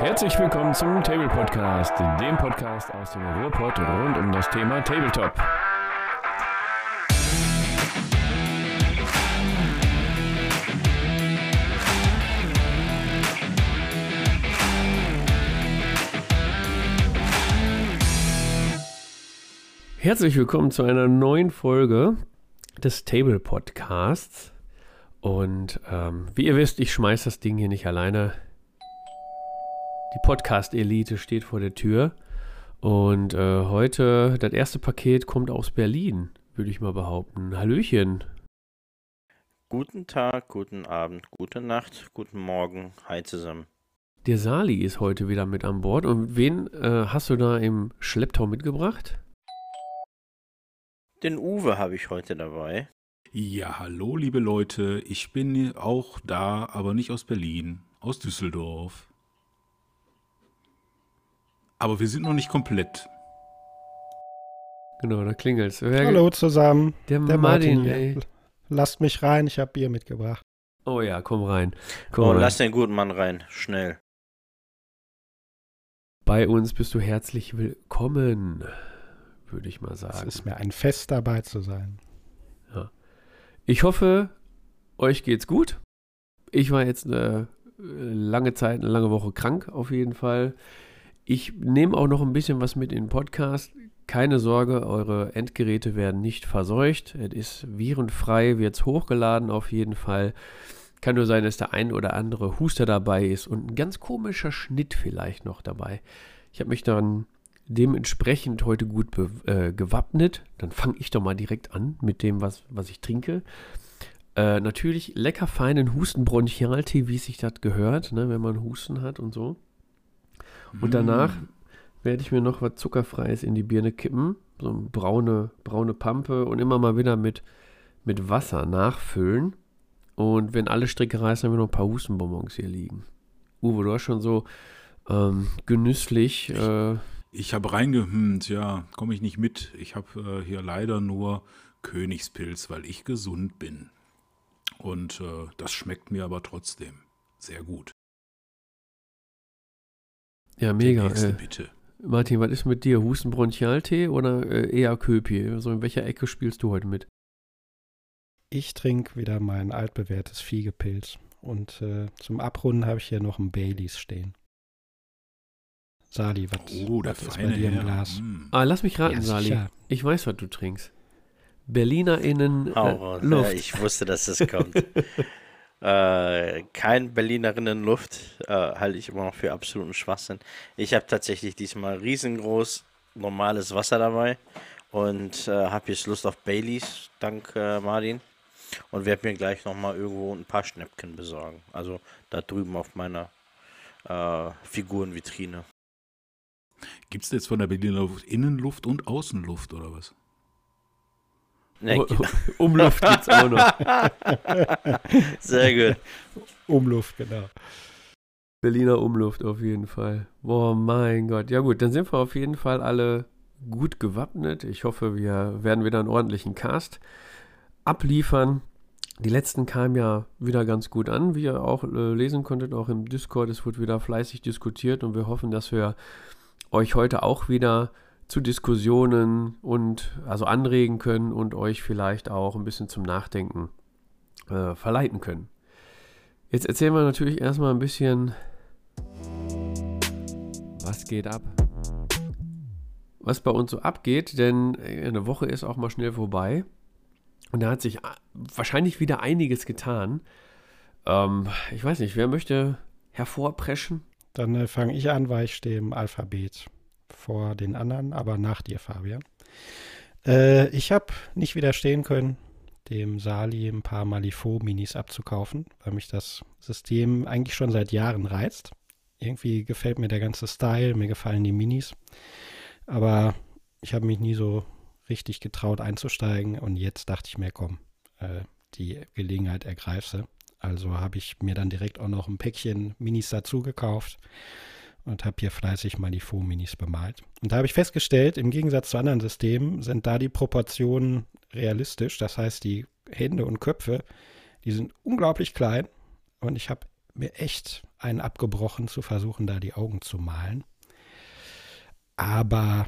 Herzlich willkommen zum Table Podcast, dem Podcast aus dem Ruhrpott rund um das Thema Tabletop. Herzlich willkommen zu einer neuen Folge des Table Podcasts. Und ähm, wie ihr wisst, ich schmeiß das Ding hier nicht alleine. Die Podcast-Elite steht vor der Tür. Und äh, heute, das erste Paket kommt aus Berlin, würde ich mal behaupten. Hallöchen. Guten Tag, guten Abend, gute Nacht, guten Morgen. Hi zusammen. Der Sali ist heute wieder mit an Bord. Und wen äh, hast du da im Schlepptau mitgebracht? Den Uwe habe ich heute dabei. Ja, hallo liebe Leute, ich bin auch da, aber nicht aus Berlin, aus Düsseldorf. Aber wir sind noch nicht komplett. Genau, da klingelt's. Wer Hallo zusammen. Der, der Martin, Martin ey. Lasst mich rein, ich habe Bier mitgebracht. Oh ja, komm rein. Komm oh, rein. lass den guten Mann rein, schnell. Bei uns bist du herzlich willkommen würde ich mal sagen. Es ist mir ein Fest dabei zu sein. Ja. Ich hoffe, euch geht's gut. Ich war jetzt eine äh, lange Zeit, eine lange Woche krank auf jeden Fall. Ich nehme auch noch ein bisschen was mit in den Podcast. Keine Sorge, eure Endgeräte werden nicht verseucht. Es ist virenfrei, wird es hochgeladen auf jeden Fall. Kann nur sein, dass der ein oder andere Huster dabei ist und ein ganz komischer Schnitt vielleicht noch dabei. Ich habe mich dann dementsprechend heute gut äh, gewappnet. Dann fange ich doch mal direkt an mit dem, was, was ich trinke. Äh, natürlich lecker feinen Hustenbronchialtee, wie sich das gehört, ne, wenn man Husten hat und so. Und danach werde ich mir noch was Zuckerfreies in die Birne kippen. So eine braune, braune Pampe und immer mal wieder mit, mit Wasser nachfüllen. Und wenn alle Stricke reißen, haben wir noch ein paar Hustenbonbons hier liegen. Uwe, du hast schon so ähm, genüsslich äh, ich habe reingehümmt, ja, komme ich nicht mit. Ich habe äh, hier leider nur Königspilz, weil ich gesund bin. Und äh, das schmeckt mir aber trotzdem sehr gut. Ja, mega. Nächste, äh, bitte. Martin, was ist mit dir? Hustenbronchialtee oder äh, eher Köpi? Also in welcher Ecke spielst du heute mit? Ich trinke wieder mein altbewährtes Fiegepilz. Und äh, zum Abrunden habe ich hier noch ein Baileys stehen. Sali, was, oh, was ist bei dir im Glas? Hm. Ah, lass mich raten, ja, Sali. Ich weiß, was du trinkst. BerlinerInnen oh, äh, Luft. Ja, ich wusste, dass das kommt. äh, kein Berlinerinnen Luft äh, halte ich immer noch für absoluten Schwachsinn. Ich habe tatsächlich diesmal riesengroß normales Wasser dabei und äh, habe jetzt Lust auf Baileys, dank äh, Martin. Und werde mir gleich nochmal irgendwo ein paar Schnäppchen besorgen. Also da drüben auf meiner äh, Figurenvitrine. Gibt es jetzt von der Berliner Luft Innenluft und Außenluft oder was? Nee, Umluft gibt es auch noch. Sehr gut. Umluft, genau. Berliner Umluft auf jeden Fall. Boah, mein Gott. Ja gut, dann sind wir auf jeden Fall alle gut gewappnet. Ich hoffe, wir werden wieder einen ordentlichen Cast abliefern. Die letzten kamen ja wieder ganz gut an, wie ihr auch äh, lesen konntet, auch im Discord. Es wird wieder fleißig diskutiert und wir hoffen, dass wir euch heute auch wieder zu Diskussionen und also anregen können und euch vielleicht auch ein bisschen zum Nachdenken äh, verleiten können. Jetzt erzählen wir natürlich erstmal ein bisschen, was geht ab. Was bei uns so abgeht, denn eine Woche ist auch mal schnell vorbei. Und da hat sich wahrscheinlich wieder einiges getan. Ähm, ich weiß nicht, wer möchte hervorpreschen? Dann äh, fange ich an, weil ich stehe im Alphabet vor den anderen, aber nach dir, Fabian. Äh, ich habe nicht widerstehen können, dem Sali ein paar Malifaux-Minis abzukaufen, weil mich das System eigentlich schon seit Jahren reizt. Irgendwie gefällt mir der ganze Style, mir gefallen die Minis. Aber ich habe mich nie so richtig getraut einzusteigen und jetzt dachte ich mir, komm, äh, die Gelegenheit ergreife. Also habe ich mir dann direkt auch noch ein Päckchen Minis dazu gekauft und habe hier fleißig mal die Faux-Minis bemalt. Und da habe ich festgestellt, im Gegensatz zu anderen Systemen sind da die Proportionen realistisch. Das heißt, die Hände und Köpfe, die sind unglaublich klein und ich habe mir echt einen abgebrochen zu versuchen, da die Augen zu malen. Aber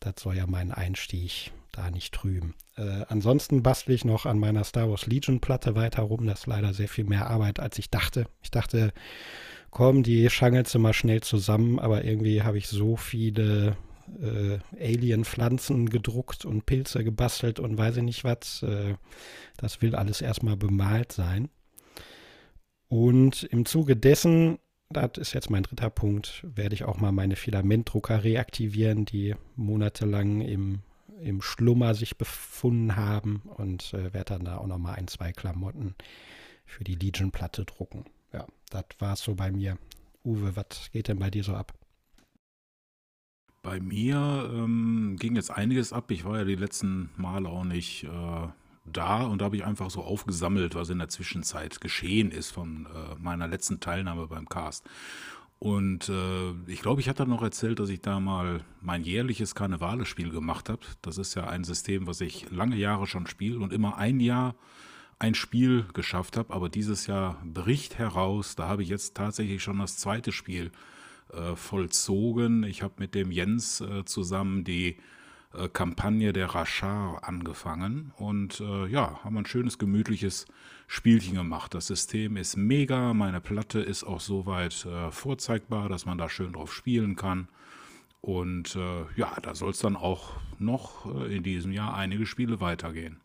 das soll ja meinen Einstieg da nicht trüben. Äh, ansonsten bastle ich noch an meiner Star Wars Legion Platte weiter rum. Das ist leider sehr viel mehr Arbeit, als ich dachte. Ich dachte, komm, die schangelst du mal schnell zusammen, aber irgendwie habe ich so viele äh, Alien-Pflanzen gedruckt und Pilze gebastelt und weiß ich nicht was. Äh, das will alles erstmal bemalt sein. Und im Zuge dessen, das ist jetzt mein dritter Punkt, werde ich auch mal meine Filamentdrucker reaktivieren, die monatelang im, im Schlummer sich befunden haben und äh, werde dann da auch nochmal ein, zwei Klamotten für die Legion-Platte drucken. Das war so bei mir. Uwe, was geht denn bei dir so ab? Bei mir ähm, ging jetzt einiges ab. Ich war ja die letzten Male auch nicht äh, da und da habe ich einfach so aufgesammelt, was in der Zwischenzeit geschehen ist von äh, meiner letzten Teilnahme beim Cast. Und äh, ich glaube, ich hatte noch erzählt, dass ich da mal mein jährliches Karnevalespiel gemacht habe. Das ist ja ein System, was ich lange Jahre schon spiele und immer ein Jahr ein Spiel geschafft habe. Aber dieses Jahr bricht heraus. Da habe ich jetzt tatsächlich schon das zweite Spiel äh, vollzogen. Ich habe mit dem Jens äh, zusammen die äh, Kampagne der Rachar angefangen und äh, ja, haben ein schönes, gemütliches Spielchen gemacht. Das System ist mega, meine Platte ist auch soweit äh, vorzeigbar, dass man da schön drauf spielen kann. Und äh, ja, da soll es dann auch noch in diesem Jahr einige Spiele weitergehen.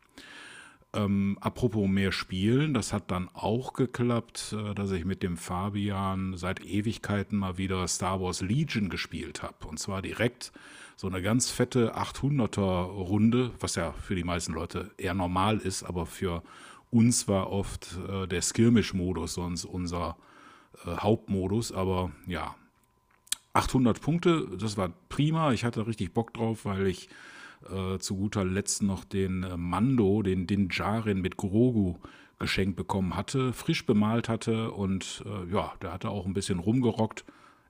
Ähm, apropos mehr Spielen, das hat dann auch geklappt, äh, dass ich mit dem Fabian seit Ewigkeiten mal wieder Star Wars Legion gespielt habe. Und zwar direkt so eine ganz fette 800er Runde, was ja für die meisten Leute eher normal ist, aber für uns war oft äh, der Skirmish-Modus sonst unser äh, Hauptmodus. Aber ja, 800 Punkte, das war prima. Ich hatte richtig Bock drauf, weil ich äh, zu guter Letzt noch den äh, Mando, den Din Djarin mit Grogu geschenkt bekommen hatte, frisch bemalt hatte und äh, ja, der hatte auch ein bisschen rumgerockt.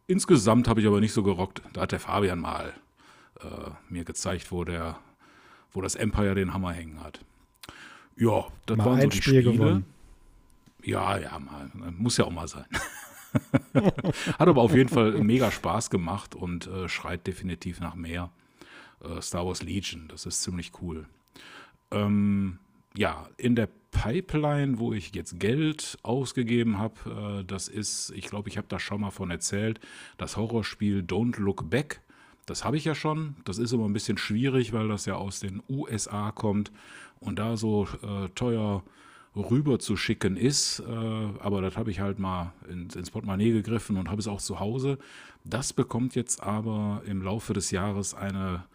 Insgesamt habe ich aber nicht so gerockt. Da hat der Fabian mal äh, mir gezeigt, wo der, wo das Empire den Hammer hängen hat. Ja, das mal waren so die Spiel Spiele. Gewonnen. Ja, ja, mal, muss ja auch mal sein. hat aber auf jeden Fall mega Spaß gemacht und äh, schreit definitiv nach mehr äh, Star Wars Legion. Das ist ziemlich cool. Ähm, ja, in der Pipeline, wo ich jetzt Geld ausgegeben habe, äh, das ist, ich glaube, ich habe da schon mal von erzählt, das Horrorspiel Don't Look Back. Das habe ich ja schon. Das ist immer ein bisschen schwierig, weil das ja aus den USA kommt und da so äh, teuer rüber zu schicken ist. Äh, aber das habe ich halt mal ins, ins Portemonnaie gegriffen und habe es auch zu Hause. Das bekommt jetzt aber im Laufe des Jahres eine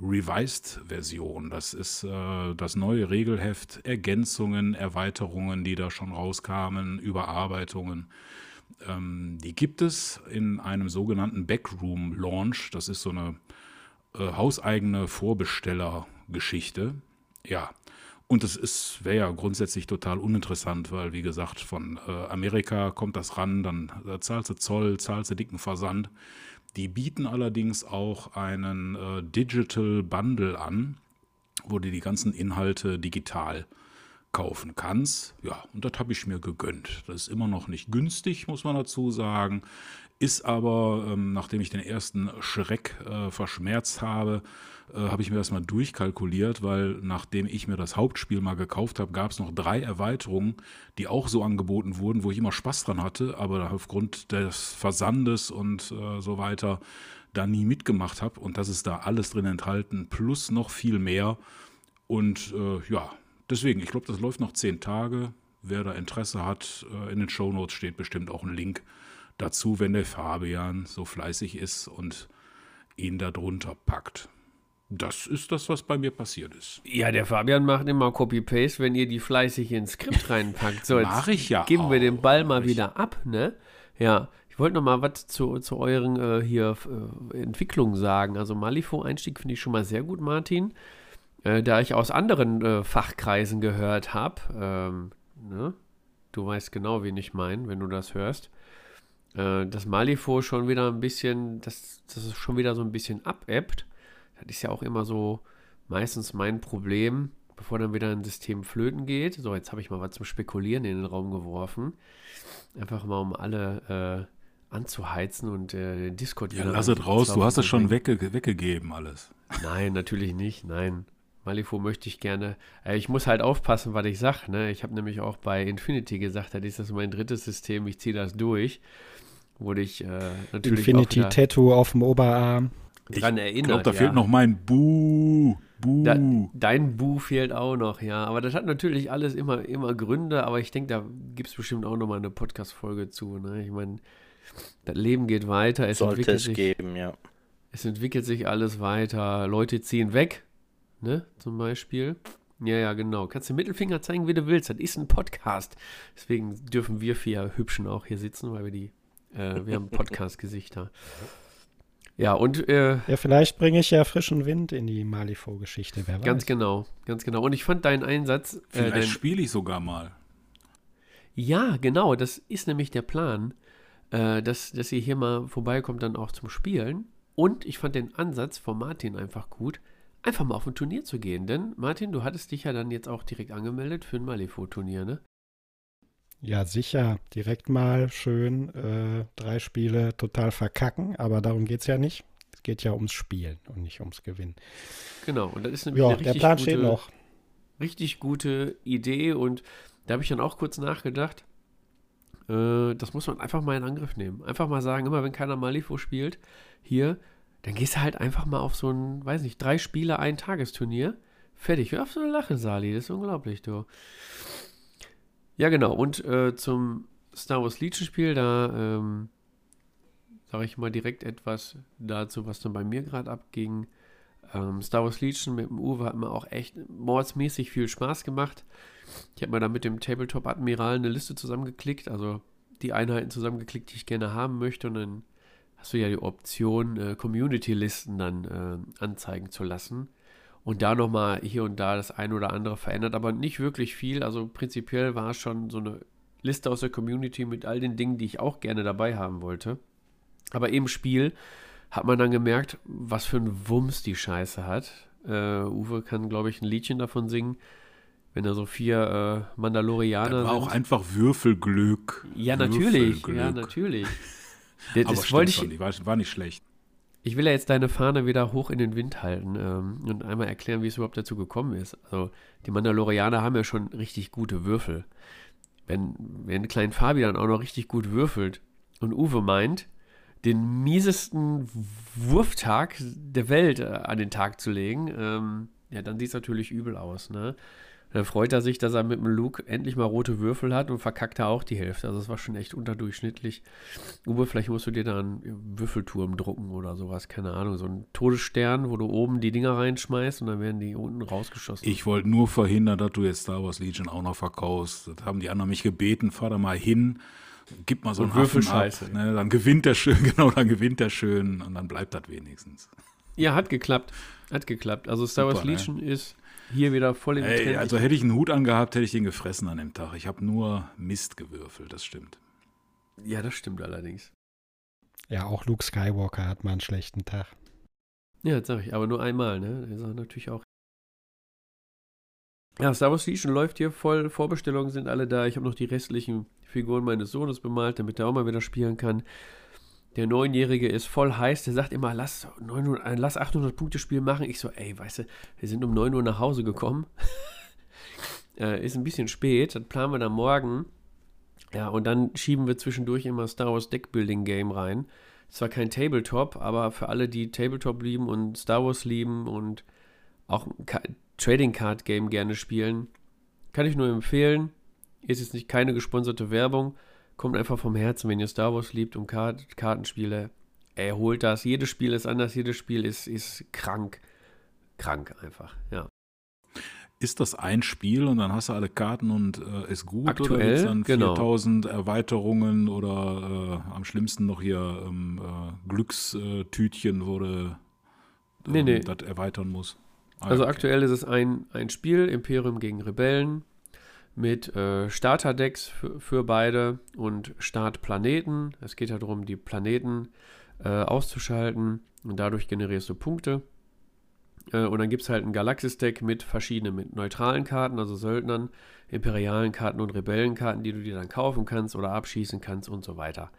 Revised-Version. Das ist äh, das neue Regelheft, Ergänzungen, Erweiterungen, die da schon rauskamen, Überarbeitungen. Ähm, die gibt es in einem sogenannten Backroom-Launch. Das ist so eine äh, hauseigene Vorbestellergeschichte. Ja, und es wäre ja grundsätzlich total uninteressant, weil, wie gesagt, von äh, Amerika kommt das ran, dann äh, zahlst du Zoll, zahlst du dicken Versand. Die bieten allerdings auch einen äh, Digital Bundle an, wo du die ganzen Inhalte digital kaufen kannst. Ja, und das habe ich mir gegönnt. Das ist immer noch nicht günstig, muss man dazu sagen. Ist aber, ähm, nachdem ich den ersten Schreck äh, verschmerzt habe, äh, habe ich mir das mal durchkalkuliert, weil nachdem ich mir das Hauptspiel mal gekauft habe, gab es noch drei Erweiterungen, die auch so angeboten wurden, wo ich immer Spaß dran hatte, aber aufgrund des Versandes und äh, so weiter da nie mitgemacht habe. Und das ist da alles drin enthalten, plus noch viel mehr. Und äh, ja, deswegen, ich glaube, das läuft noch zehn Tage. Wer da Interesse hat, äh, in den Shownotes steht bestimmt auch ein Link dazu, wenn der Fabian so fleißig ist und ihn da drunter packt. Das ist das, was bei mir passiert ist. Ja, der Fabian macht immer Copy-Paste, wenn ihr die fleißig ins Skript reinpackt. So, Mach ich ja geben auch. wir den Ball mal wieder ab, ne? Ja, ich wollte noch mal was zu, zu euren äh, hier äh, Entwicklungen sagen. Also Malifaux-Einstieg finde ich schon mal sehr gut, Martin. Äh, da ich aus anderen äh, Fachkreisen gehört habe, ähm, ne? du weißt genau, wen ich meine, wenn du das hörst äh, dass Malifaux schon wieder ein bisschen, dass, dass es schon wieder so ein bisschen abebbt. Das ist ja auch immer so meistens mein Problem bevor dann wieder ein System flöten geht. So, jetzt habe ich mal was zum Spekulieren in den Raum geworfen. Einfach mal, um alle äh, anzuheizen und äh, den Discord Ja, lass es raus, du hast es schon wegge weggegeben alles. Nein, natürlich nicht, nein. Malifo möchte ich gerne. Äh, ich muss halt aufpassen, was ich sage. Ne? Ich habe nämlich auch bei Infinity gesagt, das ist das mein drittes System, ich ziehe das durch. Wurde ich äh, natürlich Infinity auch Tattoo auf dem Oberarm. Dran Ich erinnert. glaube, da ja. fehlt noch mein Buh. Buh. Da, dein Bu fehlt auch noch, ja. Aber das hat natürlich alles immer, immer Gründe, aber ich denke, da gibt es bestimmt auch noch mal eine Podcast-Folge zu. Ne? Ich meine, das Leben geht weiter, es Sollte entwickelt, es sich, geben, ja. es entwickelt sich alles weiter. Leute ziehen weg, ne, zum Beispiel. Ja, ja, genau. Kannst den Mittelfinger zeigen, wie du willst. Das ist ein Podcast. Deswegen dürfen wir vier Hübschen auch hier sitzen, weil wir die, äh, wir haben Podcast-Gesichter. Ja, und äh, Ja, vielleicht bringe ich ja frischen Wind in die Malifaux-Geschichte, wer ganz weiß. genau, ganz genau. Und ich fand deinen Einsatz, äh, Vielleicht dein, spiele ich sogar mal. Ja, genau, das ist nämlich der Plan, äh, dass, dass ihr hier mal vorbeikommt, dann auch zum Spielen. Und ich fand den Ansatz von Martin einfach gut, einfach mal auf ein Turnier zu gehen. Denn, Martin, du hattest dich ja dann jetzt auch direkt angemeldet für ein Malifaux-Turnier, ne? Ja, sicher. Direkt mal schön äh, drei Spiele total verkacken, aber darum geht es ja nicht. Es geht ja ums Spielen und nicht ums Gewinnen. Genau, und das ist nämlich Ja, eine der richtig Plan gute, steht noch. richtig gute Idee. Und da habe ich dann auch kurz nachgedacht, äh, das muss man einfach mal in Angriff nehmen. Einfach mal sagen, immer wenn keiner Malifaux spielt, hier, dann gehst du halt einfach mal auf so ein, weiß nicht, drei Spiele, ein Tagesturnier. Fertig. Hör auf so eine Lache, Sali. Das ist unglaublich, du. Ja, genau. Und äh, zum Star Wars Legion-Spiel, da ähm, sage ich mal direkt etwas dazu, was dann bei mir gerade abging. Ähm, Star Wars Legion mit dem Uwe hat mir auch echt mordsmäßig viel Spaß gemacht. Ich habe mir da mit dem Tabletop Admiral eine Liste zusammengeklickt, also die Einheiten zusammengeklickt, die ich gerne haben möchte. Und dann hast du ja die Option, äh, Community-Listen dann äh, anzeigen zu lassen. Und da nochmal hier und da das ein oder andere verändert, aber nicht wirklich viel. Also prinzipiell war es schon so eine Liste aus der Community mit all den Dingen, die ich auch gerne dabei haben wollte. Aber im Spiel hat man dann gemerkt, was für ein Wumms die Scheiße hat. Äh, Uwe kann, glaube ich, ein Liedchen davon singen, wenn da so vier äh, Mandalorianer Das war auch sind. einfach Würfelglück. Ja, natürlich. Würfelglück. Ja, natürlich. Das, das wollte ich, die war, war nicht schlecht. Ich will ja jetzt deine Fahne wieder hoch in den Wind halten ähm, und einmal erklären, wie es überhaupt dazu gekommen ist. Also, die Mandalorianer haben ja schon richtig gute Würfel. Wenn, wenn Klein Fabi dann auch noch richtig gut würfelt und Uwe meint, den miesesten Wurftag der Welt äh, an den Tag zu legen, ähm, ja, dann sieht es natürlich übel aus, ne? Dann freut er sich, dass er mit dem Luke endlich mal rote Würfel hat und verkackt er auch die Hälfte. Also, das war schon echt unterdurchschnittlich. Uwe, vielleicht musst du dir da einen Würfelturm drucken oder sowas, keine Ahnung. So einen Todesstern, wo du oben die Dinger reinschmeißt und dann werden die unten rausgeschossen. Ich wollte nur verhindern, dass du jetzt Star Wars Legion auch noch verkaufst. Das haben die anderen mich gebeten, fahr da mal hin, gib mal so einen Würfelscheiße. ab. Ne, dann gewinnt der schön, genau, dann gewinnt der schön und dann bleibt das wenigstens. Ja, hat geklappt. Hat geklappt. Also Star Wars Super, ne? Legion ist hier wieder voll im Ey, Trend. also hätte ich einen Hut angehabt, hätte ich den gefressen an dem Tag. Ich habe nur Mist gewürfelt, das stimmt. ja, das stimmt allerdings. Ja, auch Luke Skywalker hat mal einen schlechten Tag. Ja, das sag ich, aber nur einmal, ne? Das ist natürlich auch. Ja, Star Wars Legion läuft hier voll. Vorbestellungen sind alle da. Ich habe noch die restlichen Figuren meines Sohnes bemalt, damit er auch mal wieder spielen kann. Der Neunjährige ist voll heiß. Der sagt immer, lass, 900, ein lass 800 Punkte Spiel machen. Ich so, ey, weißt du, wir sind um 9 Uhr nach Hause gekommen. äh, ist ein bisschen spät. Das planen wir dann morgen. Ja, und dann schieben wir zwischendurch immer Star Wars Deckbuilding Game rein. Zwar kein Tabletop, aber für alle, die Tabletop lieben und Star Wars lieben und auch ein Trading Card Game gerne spielen, kann ich nur empfehlen. Ist jetzt nicht keine gesponserte Werbung. Kommt einfach vom Herzen, wenn ihr Star Wars liebt und Kart Kartenspiele. Ey, holt das. Jedes Spiel ist anders, jedes Spiel ist, ist krank. Krank einfach, ja. Ist das ein Spiel und dann hast du alle Karten und äh, ist gut? oder Aktuell, gibt's dann genau. 4000 Erweiterungen oder äh, am schlimmsten noch hier ähm, äh, Glückstütchen, wo du Nee, nee. das erweitern muss? Ah, Also okay. aktuell ist es ein, ein Spiel, Imperium gegen Rebellen, mit äh, Starterdecks für, beide und Startplaneten. Es geht ja darum, die Planeten äh, auszuschalten und dadurch generierst du Punkte. Äh, und dann gibt es halt ein Galaxis-Deck mit verschiedenen, mit neutralen Karten, also Söldnern, imperialen Karten und Rebellenkarten, die du dir dann kaufen kannst oder abschießen kannst und so weiter.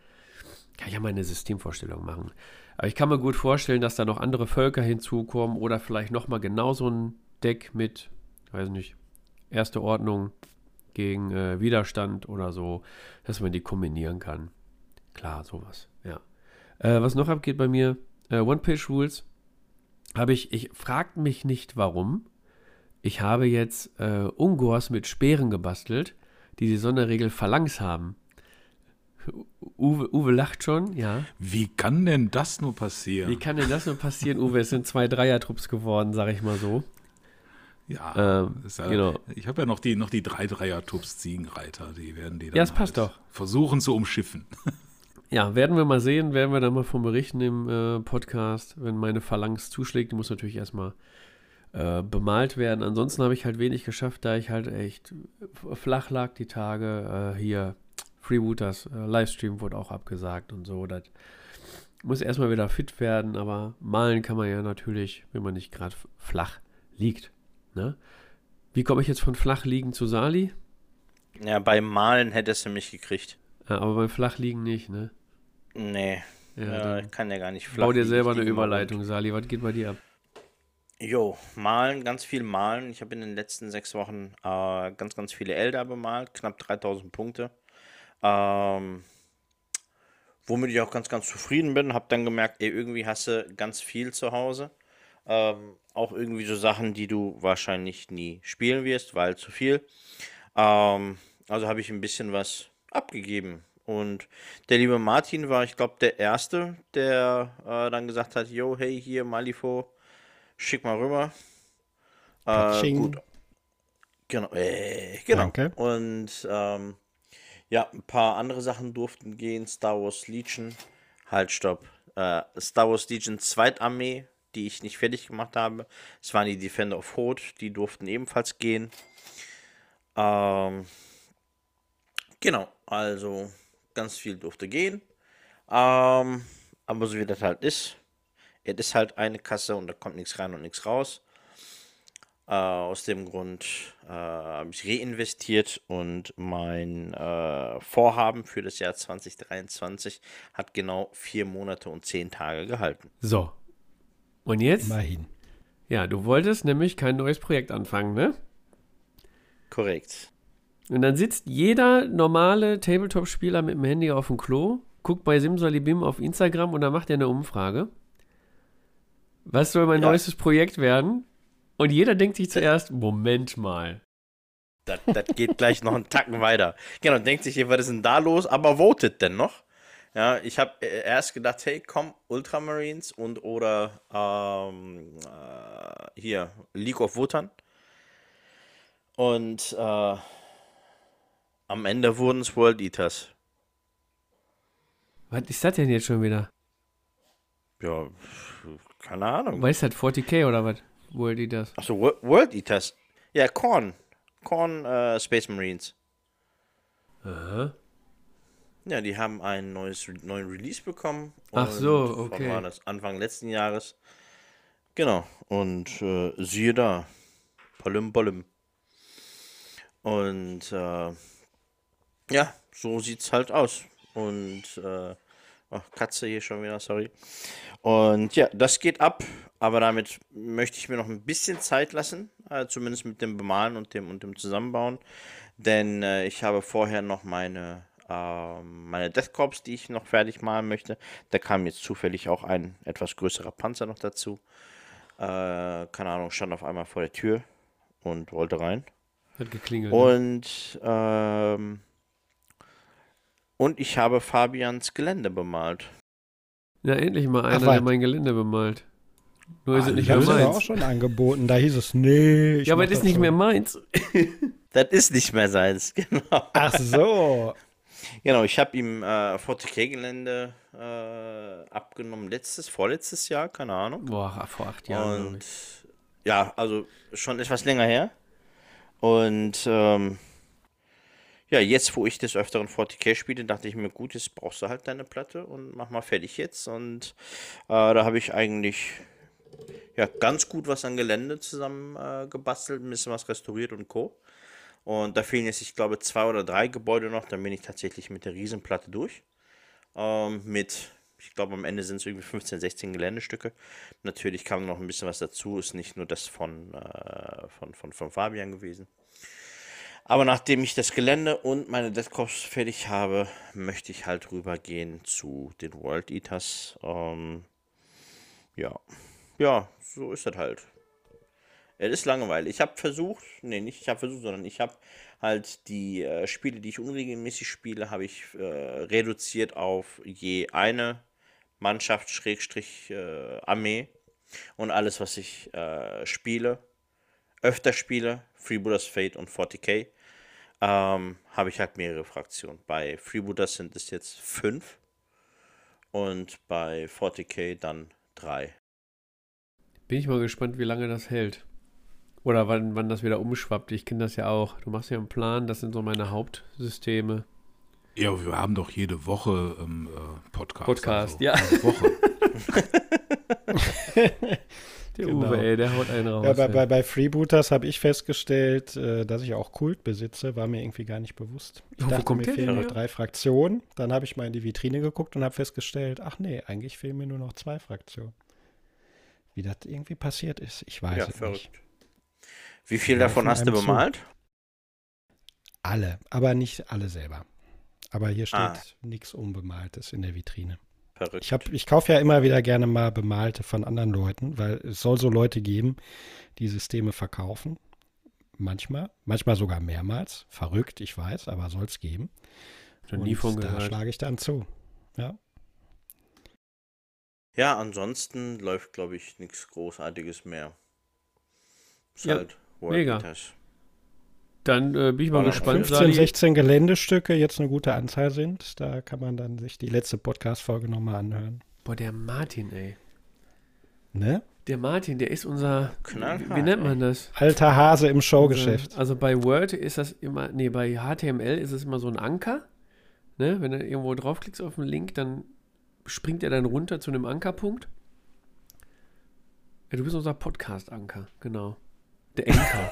Kann ich ja mal eine Systemvorstellung machen. Aber ich kann mir gut vorstellen, dass da noch andere Völker hinzukommen oder vielleicht nochmal genau so ein Deck mit, weiß nicht, erste Ordnung gegen äh, Widerstand oder so, dass man die kombinieren kann. Klar, sowas, ja. Äh, was noch abgeht bei mir, äh, One-Page-Rules habe ich, ich fragt mich nicht warum. Ich habe jetzt äh, Ungors mit Speeren gebastelt, die die Sonderregel Phalanx haben. Uwe, Uwe lacht schon, ja. Wie kann denn das nur passieren? Wie kann denn das nur passieren, Uwe? Es sind zwei Dreiertrupps geworden, sag ich mal so. Ja, ähm, ja genau. ich habe ja noch die, noch die drei Dreiertrupps Ziegenreiter, die werden die dann ja, es passt halt doch. versuchen zu umschiffen. Ja, werden wir mal sehen, werden wir dann mal von berichten im äh, Podcast, wenn meine Phalanx zuschlägt. Die muss natürlich erstmal äh, bemalt werden. Ansonsten habe ich halt wenig geschafft, da ich halt echt flach lag die Tage. Äh, hier, Freebooters äh, Livestream wurde auch abgesagt und so. Das muss erstmal wieder fit werden, aber malen kann man ja natürlich, wenn man nicht gerade flach liegt. Ne? Wie komme ich jetzt von flach liegen zu Sali? Ja, beim Malen hättest du mich gekriegt. Ja, aber beim Flachliegen nicht, ne? Nee. Ja, ja kann ja gar nicht flach Bau dir selber eine Überleitung, Sali. Was geht bei dir ab? Jo, malen, ganz viel malen. Ich habe in den letzten sechs Wochen äh, ganz, ganz viele Elder bemalt, knapp 3000 Punkte. Ähm, womit ich auch ganz, ganz zufrieden bin. Habe dann gemerkt, ey, irgendwie hast du ganz viel zu Hause. Ähm, auch irgendwie so Sachen, die du wahrscheinlich nie spielen wirst, weil zu viel. Ähm, also habe ich ein bisschen was abgegeben. Und der liebe Martin war, ich glaube, der Erste, der äh, dann gesagt hat, yo, hey, hier, Malifo, schick mal rüber. Äh, gut. Genau, äh, genau. Danke. Und ähm, ja, ein paar andere Sachen durften gehen. Star Wars Legion, halt, stopp. Äh, Star Wars Legion Zweitarmee, die ich nicht fertig gemacht habe. Es waren die Defender of Hoth, die durften ebenfalls gehen. Ähm, genau, also ganz viel durfte gehen. Ähm, aber so wie das halt ist, es ist halt eine Kasse und da kommt nichts rein und nichts raus. Äh, aus dem Grund äh, habe ich reinvestiert und mein äh, Vorhaben für das Jahr 2023 hat genau vier Monate und zehn Tage gehalten. So. Und jetzt? Immerhin. Ja, du wolltest nämlich kein neues Projekt anfangen, ne? Korrekt. Und dann sitzt jeder normale Tabletop-Spieler mit dem Handy auf dem Klo, guckt bei Simsalibim auf Instagram und dann macht er eine Umfrage. Was soll mein ja. neuestes Projekt werden? Und jeder denkt sich zuerst, Moment mal. Das, das geht gleich noch einen Tacken weiter. Genau, denkt sich, was ist denn da los? Aber votet denn noch? Ja, ich habe äh, erst gedacht, hey, komm, Ultramarines und oder ähm, äh, hier, League of Wotan. Und äh, am Ende wurden es World Eaters. Was ist das denn jetzt schon wieder? Ja, keine Ahnung. Was ist das, 40k oder was? World Eaters. Achso, World Eaters. Ja, Korn. Korn äh, Space Marines. Aha. Ja, die haben einen neues, neuen Release bekommen. Ach so, okay. war das Anfang letzten Jahres. Genau. Und äh, siehe da. Polim, polim. Und äh, ja, so sieht's halt aus. Und äh, oh, Katze hier schon wieder, sorry. Und ja, das geht ab, aber damit möchte ich mir noch ein bisschen Zeit lassen, äh, zumindest mit dem Bemalen und dem und dem Zusammenbauen. Denn äh, ich habe vorher noch meine, meine Death Corps, die ich noch fertig malen möchte. Da kam jetzt zufällig auch ein etwas größerer Panzer noch dazu. Äh, keine Ahnung, stand auf einmal vor der Tür und wollte rein. Hat geklingelt. Ne? Und ähm, und ich habe Fabians Gelände bemalt. Ja, endlich mal einer, Ach, der mein Gelände bemalt. Nur ah, ist es nicht mehr meins. auch schon angeboten. Da hieß es, nee. ja, aber das ist nicht schon. mehr meins. das ist nicht mehr seins, genau. Ach so. Genau, ich habe ihm äh, 40k-Gelände äh, abgenommen, letztes, vorletztes Jahr, keine Ahnung. Boah, vor acht Jahren. Und ja, also schon etwas länger her. Und ähm, ja, jetzt, wo ich des Öfteren 40k spiele, dachte ich mir, gut, jetzt brauchst du halt deine Platte und mach mal fertig jetzt. Und äh, da habe ich eigentlich ja, ganz gut was an Gelände zusammen äh, gebastelt, ein bisschen was restauriert und Co. Und da fehlen jetzt, ich glaube, zwei oder drei Gebäude noch, dann bin ich tatsächlich mit der Riesenplatte durch. Ähm, mit, ich glaube, am Ende sind es irgendwie 15, 16 Geländestücke. Natürlich kam noch ein bisschen was dazu, ist nicht nur das von, äh, von, von, von Fabian gewesen. Aber nachdem ich das Gelände und meine Deathcorps fertig habe, möchte ich halt rübergehen zu den World Eaters. Ähm, ja, ja, so ist das halt. Es ist langweilig. Ich habe versucht, nee, nicht ich habe versucht, sondern ich habe halt die äh, Spiele, die ich unregelmäßig spiele, habe ich äh, reduziert auf je eine Mannschaft, Schrägstrich, äh, Armee. Und alles, was ich äh, spiele, öfter spiele, Freebooters Fate und 40k, ähm, habe ich halt mehrere Fraktionen. Bei Freebooters sind es jetzt fünf und bei 40k dann drei. Bin ich mal gespannt, wie lange das hält. Oder wann, wann das wieder umschwappt. Ich kenne das ja auch. Du machst ja einen Plan, das sind so meine Hauptsysteme. Ja, wir haben doch jede Woche ähm, äh, Podcast. Podcast, also ja. Jede Woche. Der Genau. Uwe, ey, der haut einen raus. Ja, bei, bei, bei Freebooters habe ich festgestellt, äh, dass ich auch Kult besitze, war mir irgendwie gar nicht bewusst. Ich Oh, dachte, kommt mir fehlen noch drei Fraktionen. Dann habe ich mal in die Vitrine geguckt und habe festgestellt, ach nee, eigentlich fehlen mir nur noch zwei Fraktionen. Wie das irgendwie passiert ist, ich weiß ja, es verrückt. nicht. Wie viel Ja, davon von hast du Zug. bemalt? Alle, aber nicht alle selber. Aber hier steht Ah. nichts Unbemaltes in der Vitrine. Verrückt. Ich, hab- ich kaufe ja immer wieder gerne mal bemalte von anderen Leuten, weil es soll so Leute geben, die Systeme verkaufen. Manchmal, manchmal sogar mehrmals. Verrückt, ich weiß, aber soll es geben. Noch nie von da gehört. schlage ich dann zu. Ja. Ja, ansonsten läuft, glaube ich, nichts Großartiges mehr. Ist Ja, halt World mega. Eaters. Dann äh, bin ich mal noch gespannt. 15, Sali. 16 Geländestücke jetzt eine gute Anzahl sind. Da kann man dann sich die letzte Podcast-Folge nochmal anhören. Boah, der Martin, ey. Ne? Der Martin, der ist unser. Knallhart, wie, nennt man das? Alter Hase im Showgeschäft. Also, also bei Word ist das immer, nee, bei HTML ist es immer so ein Anker. Ne? Wenn du irgendwo draufklickst auf den Link, dann springt er dann runter zu einem Ankerpunkt. Ja, du bist unser Podcast-Anker, genau. Der Anker.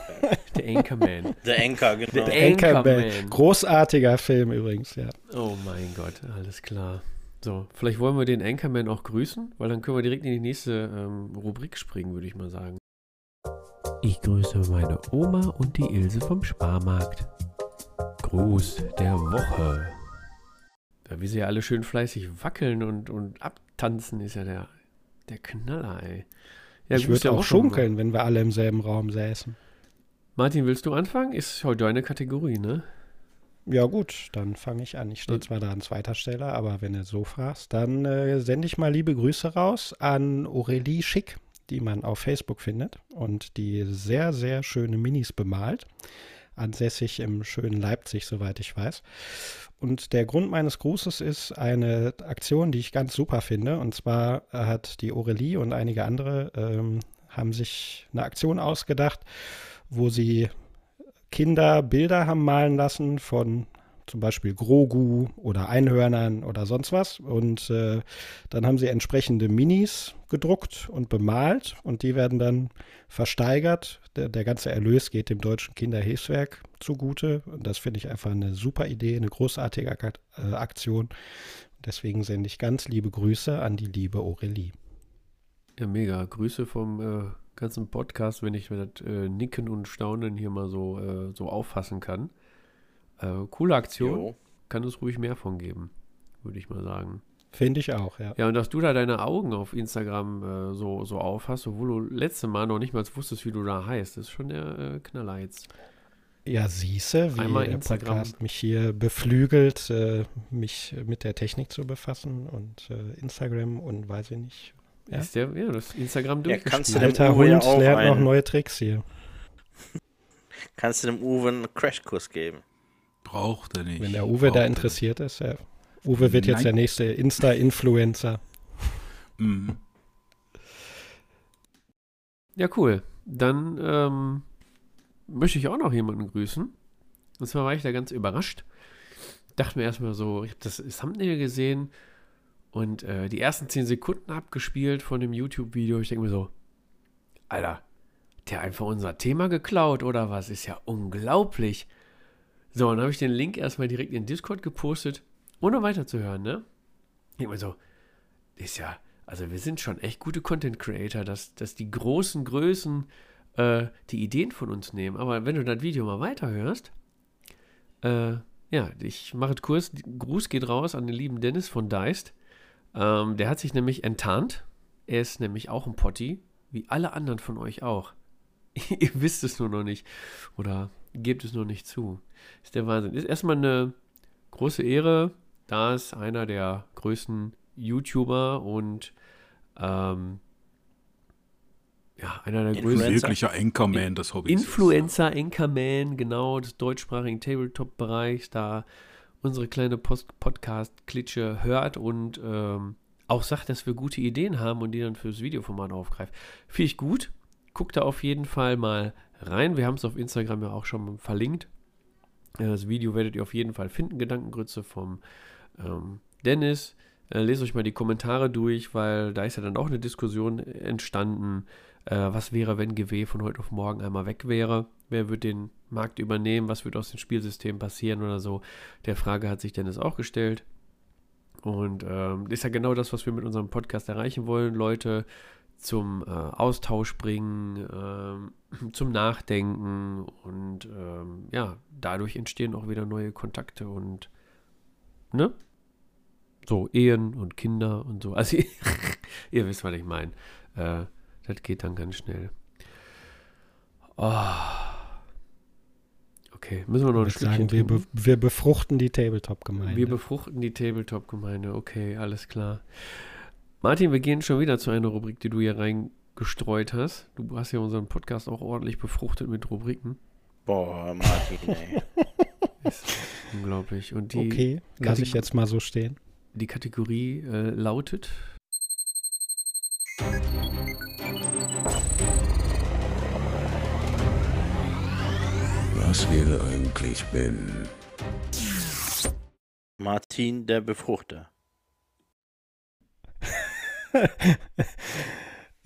der Anchorman. Der Anchor, genau. Der Anchorman. Anchorman. Großartiger Film übrigens, ja. Oh mein Gott, alles klar. So, vielleicht wollen wir den Anchorman auch grüßen, weil dann können wir direkt in die nächste ähm, Rubrik springen, würde ich mal sagen. Ich grüße meine Oma und die Ilse vom Sparmarkt. Gruß der Woche. Ja, wie sie ja alle schön fleißig wackeln und, und abtanzen, ist ja der, der Knaller, ey. Ja, ich würde auch schunkeln, wenn wir alle im selben Raum säßen. Martin, willst du anfangen? Ist heute deine Kategorie, ne? Ja gut, dann fange ich an. Ich stehe Ja. zwar da an zweiter Stelle, aber wenn du so fragst, dann äh, sende ich mal liebe Grüße raus an Aurelie Schick, die man auf Facebook findet und die sehr, sehr schöne Minis bemalt. Ansässig im schönen Leipzig, soweit ich weiß. Und der Grund meines Grußes ist eine Aktion, die ich ganz super finde. Und zwar hat die Aurelie und einige andere ähm, haben sich eine Aktion ausgedacht, wo sie Kinder Bilder haben malen lassen von zum Beispiel Grogu oder Einhörnern oder sonst was. Und äh, dann haben sie entsprechende Minis gedruckt und bemalt und die werden dann versteigert. Der, der ganze Erlös geht dem Deutschen Kinderhilfswerk zugute. Und das finde ich einfach eine super Idee, eine großartige äh, Aktion. Deswegen sende ich ganz liebe Grüße an die liebe Aurelie. Ja, mega. Grüße vom äh, ganzen Podcast, wenn ich mir das äh, Nicken und Staunen hier mal so, äh, so auffassen kann. Äh, coole Aktion. Jo. Kann es ruhig mehr von geben, würde ich mal sagen. Finde ich auch, ja. Ja, und dass du da deine Augen auf Instagram äh, so, so aufhast, obwohl du letzte Mal noch nicht mal wusstest, wie du da heißt, das ist schon der äh, Knaller jetzt. Ja, siehste, wie Einmal der Instagram. Podcast mich hier beflügelt, äh, mich mit der Technik zu befassen und äh, Instagram und weiß ich nicht. Ja. Ist der, ja, das Instagram Ja, kannst du Alter Uwe ja Hund auch lernt noch neue Tricks hier. Kannst du dem Uwe einen Crashkurs geben? Braucht er nicht. Wenn der Uwe da er interessiert ist, ja. Uwe wird jetzt Nein. der nächste Insta-Influencer. Mhm. Ja, cool. Dann ähm, möchte ich auch noch jemanden grüßen. Und zwar war ich da ganz überrascht. Dachte mir erstmal so, ich habe das Thumbnail gesehen und äh, die ersten 10 Sekunden abgespielt von dem YouTube-Video. Ich denke mir so, Alter, der einfach unser Thema geklaut oder was? Ist ja unglaublich. So, dann habe ich den Link erstmal direkt in Discord gepostet, ohne weiterzuhören, ne? Ich meine so, ist ja, also wir sind schon echt gute Content Creator, dass, dass die großen Größen äh, die Ideen von uns nehmen. Aber wenn du das Video mal weiterhörst, äh, ja, ich mache es kurz. Gruß geht raus an den lieben Dennis von Deist. Ähm, der hat sich nämlich enttarnt. Er ist nämlich auch ein Potti, wie alle anderen von euch auch. Ihr wisst es nur noch nicht. Oder gebt es nur nicht zu. Ist der Wahnsinn. Ist erstmal eine große Ehre. Da ist einer der größten YouTuber und ähm, ja, einer der größten. Wirklicher Anchorman des Hobbys. Influencer, Anchorman, genau, des deutschsprachigen Tabletop-Bereichs, da unsere kleine Podcast-Klitsche hört und ähm, auch sagt, dass wir gute Ideen haben und die dann fürs Videoformat aufgreift. Finde ich gut. Guckt da auf jeden Fall mal rein. Wir haben es auf Instagram ja auch schon verlinkt. Das Video werdet ihr auf jeden Fall finden. Gedankengrütze vom ähm, Dennis. Äh, lest euch mal die Kommentare durch, weil da ist ja dann auch eine Diskussion entstanden. Äh, was wäre, wenn GW von heute auf morgen einmal weg wäre? Wer wird den Markt übernehmen? Was wird aus dem Spielsystem passieren oder so? Der Frage hat sich Dennis auch gestellt. Und ähm, ist ja genau das, was wir mit unserem Podcast erreichen wollen. Leute zum äh, Austausch bringen, ähm, zum Nachdenken und ähm, ja, dadurch entstehen auch wieder neue Kontakte und ne? So, Ehen und Kinder und so. Also, ihr wisst, was ich meine. Äh, das geht dann ganz schnell. Oh. Okay, müssen wir noch ein Stückchen sagen, wir, be wir befruchten die Tabletop-Gemeinde. Wir befruchten die Tabletop-Gemeinde. Okay, alles klar. Martin, wir gehen schon wieder zu einer Rubrik, die du hier reingestreut hast. Du hast ja unseren Podcast auch ordentlich befruchtet mit Rubriken. Boah, Martin, ey. Ist unglaublich. Und die okay, lasse ich jetzt mal so stehen. Die Kategorie äh, lautet. Was wäre eigentlich, Ben? Martin der Befruchter.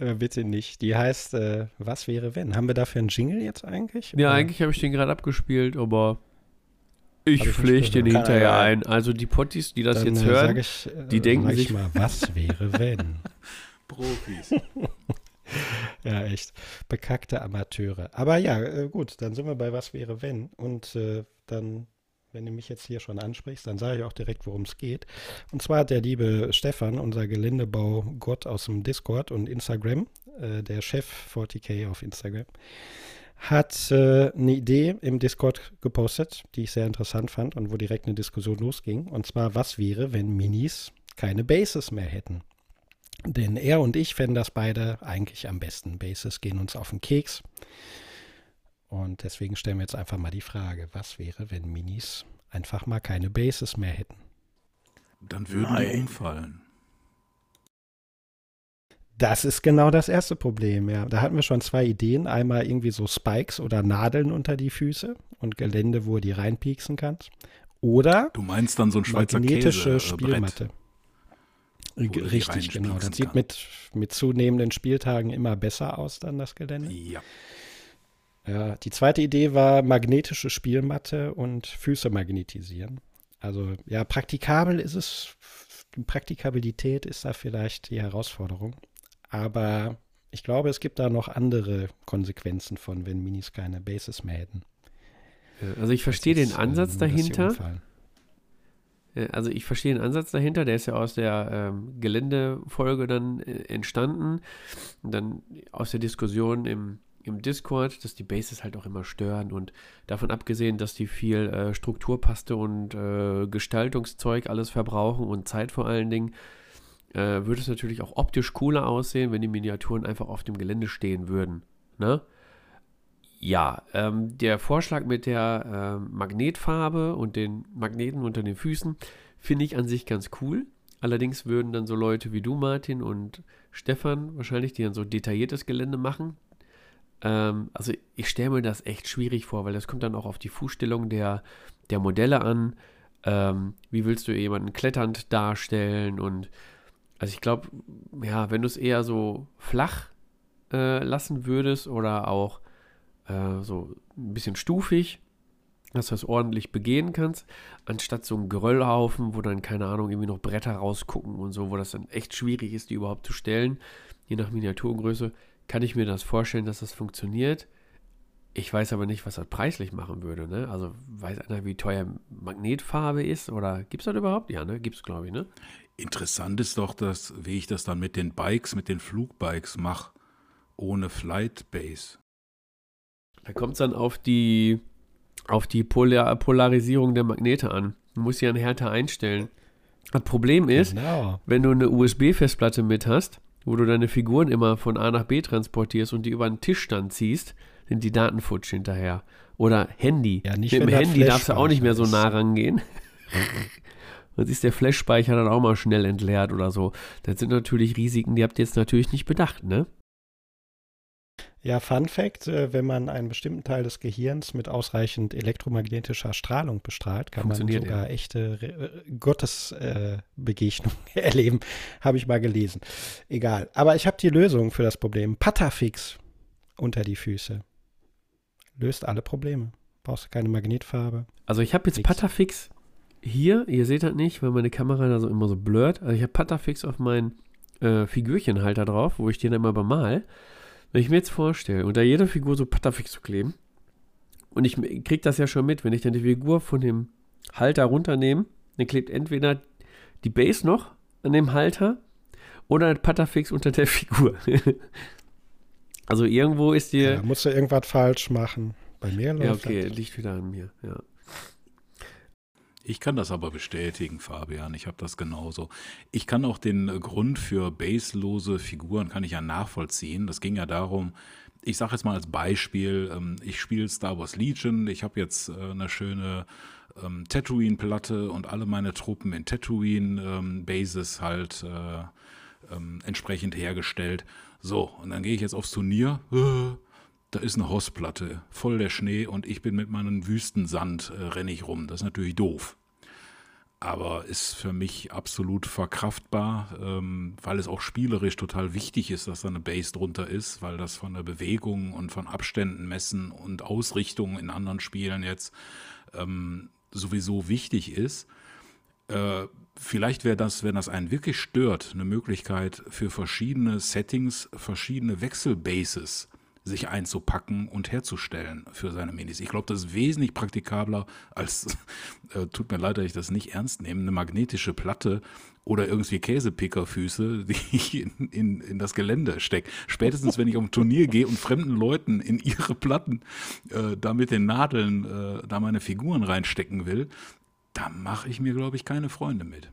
Äh, bitte nicht. Die heißt, äh, was wäre wenn? Haben wir dafür einen Jingle jetzt eigentlich? Ja, Oder? eigentlich habe ich den gerade abgespielt, aber ich, ich pflege den hinterher ein. Also die Potties, die das Dann, jetzt äh, hören, ich, äh, die denken sich mal, was wäre wenn? Profis. ja, echt. Bekackte Amateure. Aber ja, äh, gut, dann sind wir bei Was wäre wenn. Und äh, dann, wenn du mich jetzt hier schon ansprichst, dann sage ich auch direkt, worum es geht. Und zwar hat der liebe Stefan, unser Geländebau-Gott aus dem Discord und Instagram, äh, der Chef 40k auf Instagram, hat äh, eine Idee im Discord gepostet, die ich sehr interessant fand und wo direkt eine Diskussion losging. Und zwar, was wäre, wenn Minis keine Bases mehr hätten? Denn er und ich fänden das beide eigentlich am besten. Bases gehen uns auf den Keks. Und deswegen stellen wir jetzt einfach mal die Frage, was wäre, wenn Minis einfach mal keine Bases mehr hätten? Dann würden Nein. die umfallen. Das ist genau das erste Problem, ja. Da hatten wir schon zwei Ideen. Einmal irgendwie so Spikes oder Nadeln unter die Füße und Gelände, wo du die reinpieksen kannst. Oder du meinst dann so ein Schweizer magnetische Käse, Spielmatte. Brett. Richtig, genau. Das sieht mit, mit zunehmenden Spieltagen immer besser aus, dann das Gelände. Ja. Ja, die zweite Idee war magnetische Spielmatte und Füße magnetisieren. Also ja, praktikabel ist es, Praktikabilität ist da vielleicht die Herausforderung. Aber ich glaube, es gibt da noch andere Konsequenzen von, wenn Minis keine Bases mehr hätten. Also ich verstehe den Ansatz ähm, dahinter. Äh, also ich verstehe den Ansatz dahinter, der ist ja aus der ähm, Geländefolge dann äh, entstanden. Und dann aus der Diskussion im, im Discord, dass die Bases halt auch immer stören und davon abgesehen, dass die viel äh, Strukturpaste und äh, Gestaltungszeug alles verbrauchen und Zeit vor allen Dingen, äh, würde es natürlich auch optisch cooler aussehen, wenn die Miniaturen einfach auf dem Gelände stehen würden. Ne? Ja, ähm, der Vorschlag mit der äh, Magnetfarbe und den Magneten unter den Füßen finde ich an sich ganz cool. Allerdings würden dann so Leute wie du, Martin, und Stefan wahrscheinlich, die dann so detailliertes Gelände machen. Ähm, also ich stelle mir das echt schwierig vor, weil das kommt dann auch auf die Fußstellung der, der Modelle an. Ähm, wie willst du jemanden kletternd darstellen? Und also ich glaube, ja, wenn du es eher so flach äh, lassen würdest oder auch äh, so ein bisschen stufig, dass du das ordentlich begehen kannst, anstatt so ein Geröllhaufen, wo dann, keine Ahnung, irgendwie noch Bretter rausgucken und so, wo das dann echt schwierig ist, die überhaupt zu stellen, je nach Miniaturgröße, kann ich mir das vorstellen, dass das funktioniert. Ich weiß aber nicht, was das preislich machen würde. Ne? Also weiß einer, wie teuer Magnetfarbe ist? Oder gibt es das überhaupt? Ja, ne? Gibt es, glaube ich, ne? Interessant ist doch, dass, wie ich das dann mit den Bikes, mit den Flugbikes mache, ohne Flight Base. Da kommt es dann auf die, auf die Polar Polarisierung der Magnete an. Du musst sie dann härter einstellen. Das Problem ist, Genau. wenn du eine USB-Festplatte mit hast, wo du deine Figuren immer von A nach B transportierst und die über einen Tischstand ziehst, sind die Daten futsch hinterher. Oder Handy. Ja, nicht, Mit dem Handy darfst du auch nicht mehr so nah rangehen. Sonst ist der Flash-Speicher dann auch mal schnell entleert oder so. Das sind natürlich Risiken, die habt ihr jetzt natürlich nicht bedacht, ne? Ja, Fun Fact, äh, wenn man einen bestimmten Teil des Gehirns mit ausreichend elektromagnetischer Strahlung bestrahlt, kann man sogar echte Re- äh, Gottesbegegnungen äh, erleben. Habe ich mal gelesen. Egal. Aber ich habe die Lösung für das Problem. Patafix unter die Füße. Löst alle Probleme. Brauchst du keine Magnetfarbe. Also ich habe jetzt Nix. Patafix hier, ihr seht das nicht, weil meine Kamera da so immer so blurrt. Also ich habe Patafix auf meinen äh, Figürchenhalter drauf, wo ich den immer bemal. Wenn ich mir jetzt vorstelle, unter jeder Figur so Patafix zu kleben, und ich krieg das ja schon mit, wenn ich dann die Figur von dem Halter runternehme, dann klebt entweder die Base noch an dem Halter oder das Patafix unter der Figur. also irgendwo ist dir. Da musst du irgendwas falsch machen. Bei mir läuft Ja, okay, das. liegt wieder an mir, ja. Ich kann das aber bestätigen, Fabian. Ich habe das genauso. Ich kann auch den äh, Grund für baselose Figuren kann ich ja nachvollziehen. Das ging ja darum, ich sage jetzt mal als Beispiel, ähm, ich spiele Star Wars Legion. Ich habe jetzt äh, eine schöne ähm, Tatooine-Platte und alle meine Truppen in Tatooine-Bases halt äh, ähm, entsprechend hergestellt. So, und dann gehe ich jetzt aufs Turnier. Da ist eine Hossplatte, voll der Schnee und ich bin mit meinem Wüstensand äh, renne ich rum. Das ist natürlich doof. Aber ist für mich absolut verkraftbar, ähm, weil es auch spielerisch total wichtig ist, dass da eine Base drunter ist, weil das von der Bewegung und von Abständen messen und Ausrichtungen in anderen Spielen jetzt ähm, sowieso wichtig ist. Äh, vielleicht wäre das, wenn das einen wirklich stört, eine Möglichkeit für verschiedene Settings, verschiedene Wechselbases sich einzupacken und herzustellen für seine Minis. Ich glaube, das ist wesentlich praktikabler als, äh, tut mir leid, dass ich das nicht ernst nehme, eine magnetische Platte oder irgendwie Käsepickerfüße, die ich in, in, in das Gelände stecke. Spätestens, wenn ich auf ein Turnier gehe und fremden Leuten in ihre Platten äh, da mit den Nadeln äh, da meine Figuren reinstecken will, da mache ich mir, glaube ich, keine Freunde mit.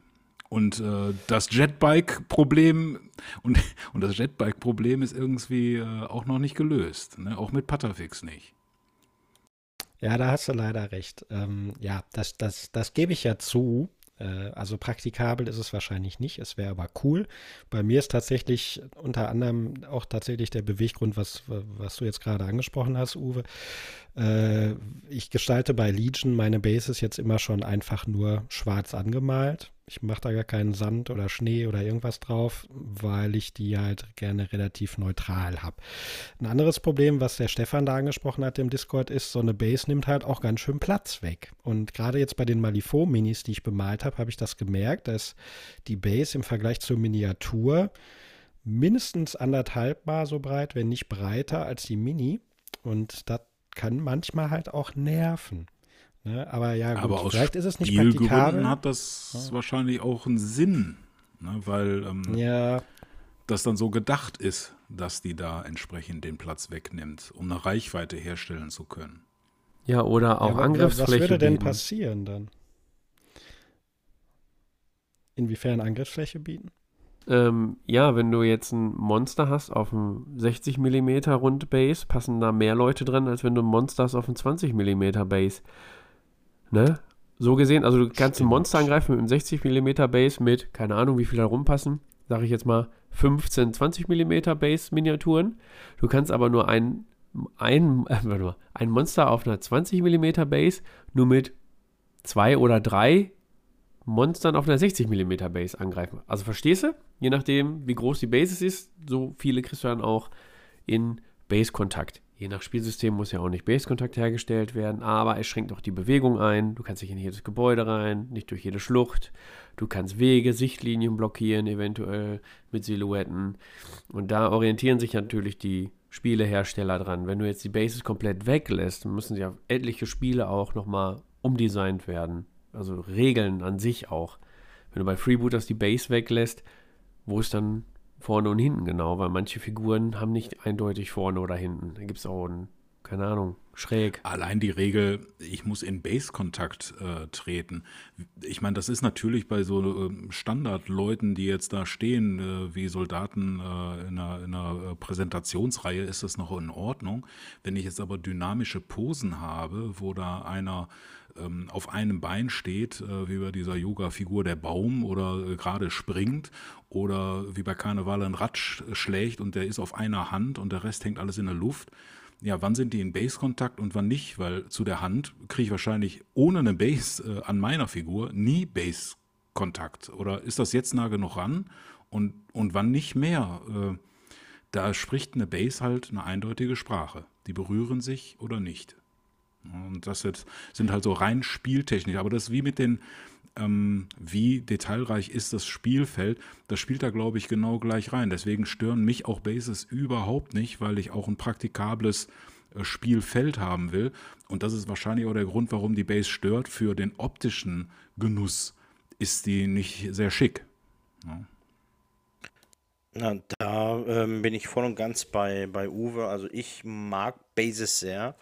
Und äh, das Jetbike-Problem und, und das Jetbike-Problem ist irgendwie äh, auch noch nicht gelöst. Ne? Auch mit Patafix nicht. Ja, da hast du leider recht. Ähm, ja, das, das, das gebe ich ja zu. Äh, also praktikabel ist es wahrscheinlich nicht. Es wäre aber cool. Bei mir ist tatsächlich unter anderem auch tatsächlich der Beweggrund, was, was du jetzt gerade angesprochen hast, Uwe. Äh, ich gestalte bei Legion meine Bases jetzt immer schon einfach nur schwarz angemalt. Ich mache da gar keinen Sand oder Schnee oder irgendwas drauf, weil ich die halt gerne relativ neutral habe. Ein anderes Problem, was der Stefan da angesprochen hat im Discord, ist, so eine Base nimmt halt auch ganz schön Platz weg. Und gerade jetzt bei den Malifaux-Minis, die ich bemalt habe, habe ich das gemerkt, dass die Base im Vergleich zur Miniatur mindestens anderthalb Mal so breit, wenn nicht breiter als die Mini. Und das kann manchmal halt auch nerven. Ne? Aber ja, gut, Aber aus vielleicht ist es nicht praktikabel. Hat das wahrscheinlich auch einen Sinn, ne? weil ähm, Ja, das dann so gedacht ist, dass die da entsprechend den Platz wegnimmt, um eine Reichweite herstellen zu können. Ja, oder auch ja, Angriffsfläche. Was würde denn bieten. passieren dann? Inwiefern Angriffsfläche bieten? Ähm, ja, wenn du jetzt ein Monster hast auf einem 60 mm Rundbase, passen da mehr Leute dran, als wenn du ein Monster hast auf einem 20 mm Base. Ne? So gesehen, also du kannst ein. Monster angreifen mit einem 60 mm Base mit, keine Ahnung, wie viel da rumpassen, sage ich jetzt mal 15, 20 mm Base Miniaturen. Du kannst aber nur ein, ein, äh, ein Monster auf einer 20 mm Base nur mit zwei oder drei Monstern auf einer 60 mm Base angreifen. Also verstehst du? Je nachdem, wie groß die Basis ist, so viele kriegst du dann auch in Base-Kontakt. Je nach Spielsystem muss ja auch nicht Base-Kontakt hergestellt werden, aber es schränkt auch die Bewegung ein. Du kannst nicht in jedes Gebäude rein, nicht durch jede Schlucht. Du kannst Wege, Sichtlinien blockieren, eventuell mit Silhouetten. Und da orientieren sich natürlich die Spielehersteller dran. Wenn du jetzt die Bases komplett weglässt, müssen ja etliche Spiele auch nochmal umdesignt werden. Also Regeln an sich auch. Wenn du bei Freebooters die Base weglässt, wo ist dann vorne und hinten genau? Weil manche Figuren haben nicht eindeutig vorne oder hinten. Da gibt es auch einen, keine Ahnung, schräg. Allein die Regel, ich muss in Base-Kontakt äh, treten. Ich meine, das ist natürlich bei so äh, Standardleuten, die jetzt da stehen, äh, wie Soldaten äh, in einer, in einer äh, Präsentationsreihe, ist das noch in Ordnung. Wenn ich jetzt aber dynamische Posen habe, wo da einer ähm, auf einem Bein steht, äh, wie bei dieser Yoga-Figur der Baum oder äh, gerade springt oder wie bei Karneval ein Rad schlägt und der ist auf einer Hand und der Rest hängt alles in der Luft. Ja, wann sind die in Base-Kontakt und wann nicht? Weil zu der Hand kriege ich wahrscheinlich ohne eine Base äh, an meiner Figur nie Base-Kontakt. Oder ist das jetzt nah genug ran und, und wann nicht mehr? Äh, da spricht eine Base halt eine eindeutige Sprache. Die berühren sich oder nicht. Und das jetzt sind halt so rein Spieltechnik. Aber das ist wie mit den, ähm, wie detailreich ist das Spielfeld, das spielt da, glaube ich, genau gleich rein. Deswegen stören mich auch Bases überhaupt nicht, weil ich auch ein praktikables äh, Spielfeld haben will. Und das ist wahrscheinlich auch der Grund, warum die Base stört. Für den optischen Genuss ist die nicht sehr schick. Ja. Na, da ähm, bin ich voll und ganz bei, bei Uwe. Also ich mag Bases sehr.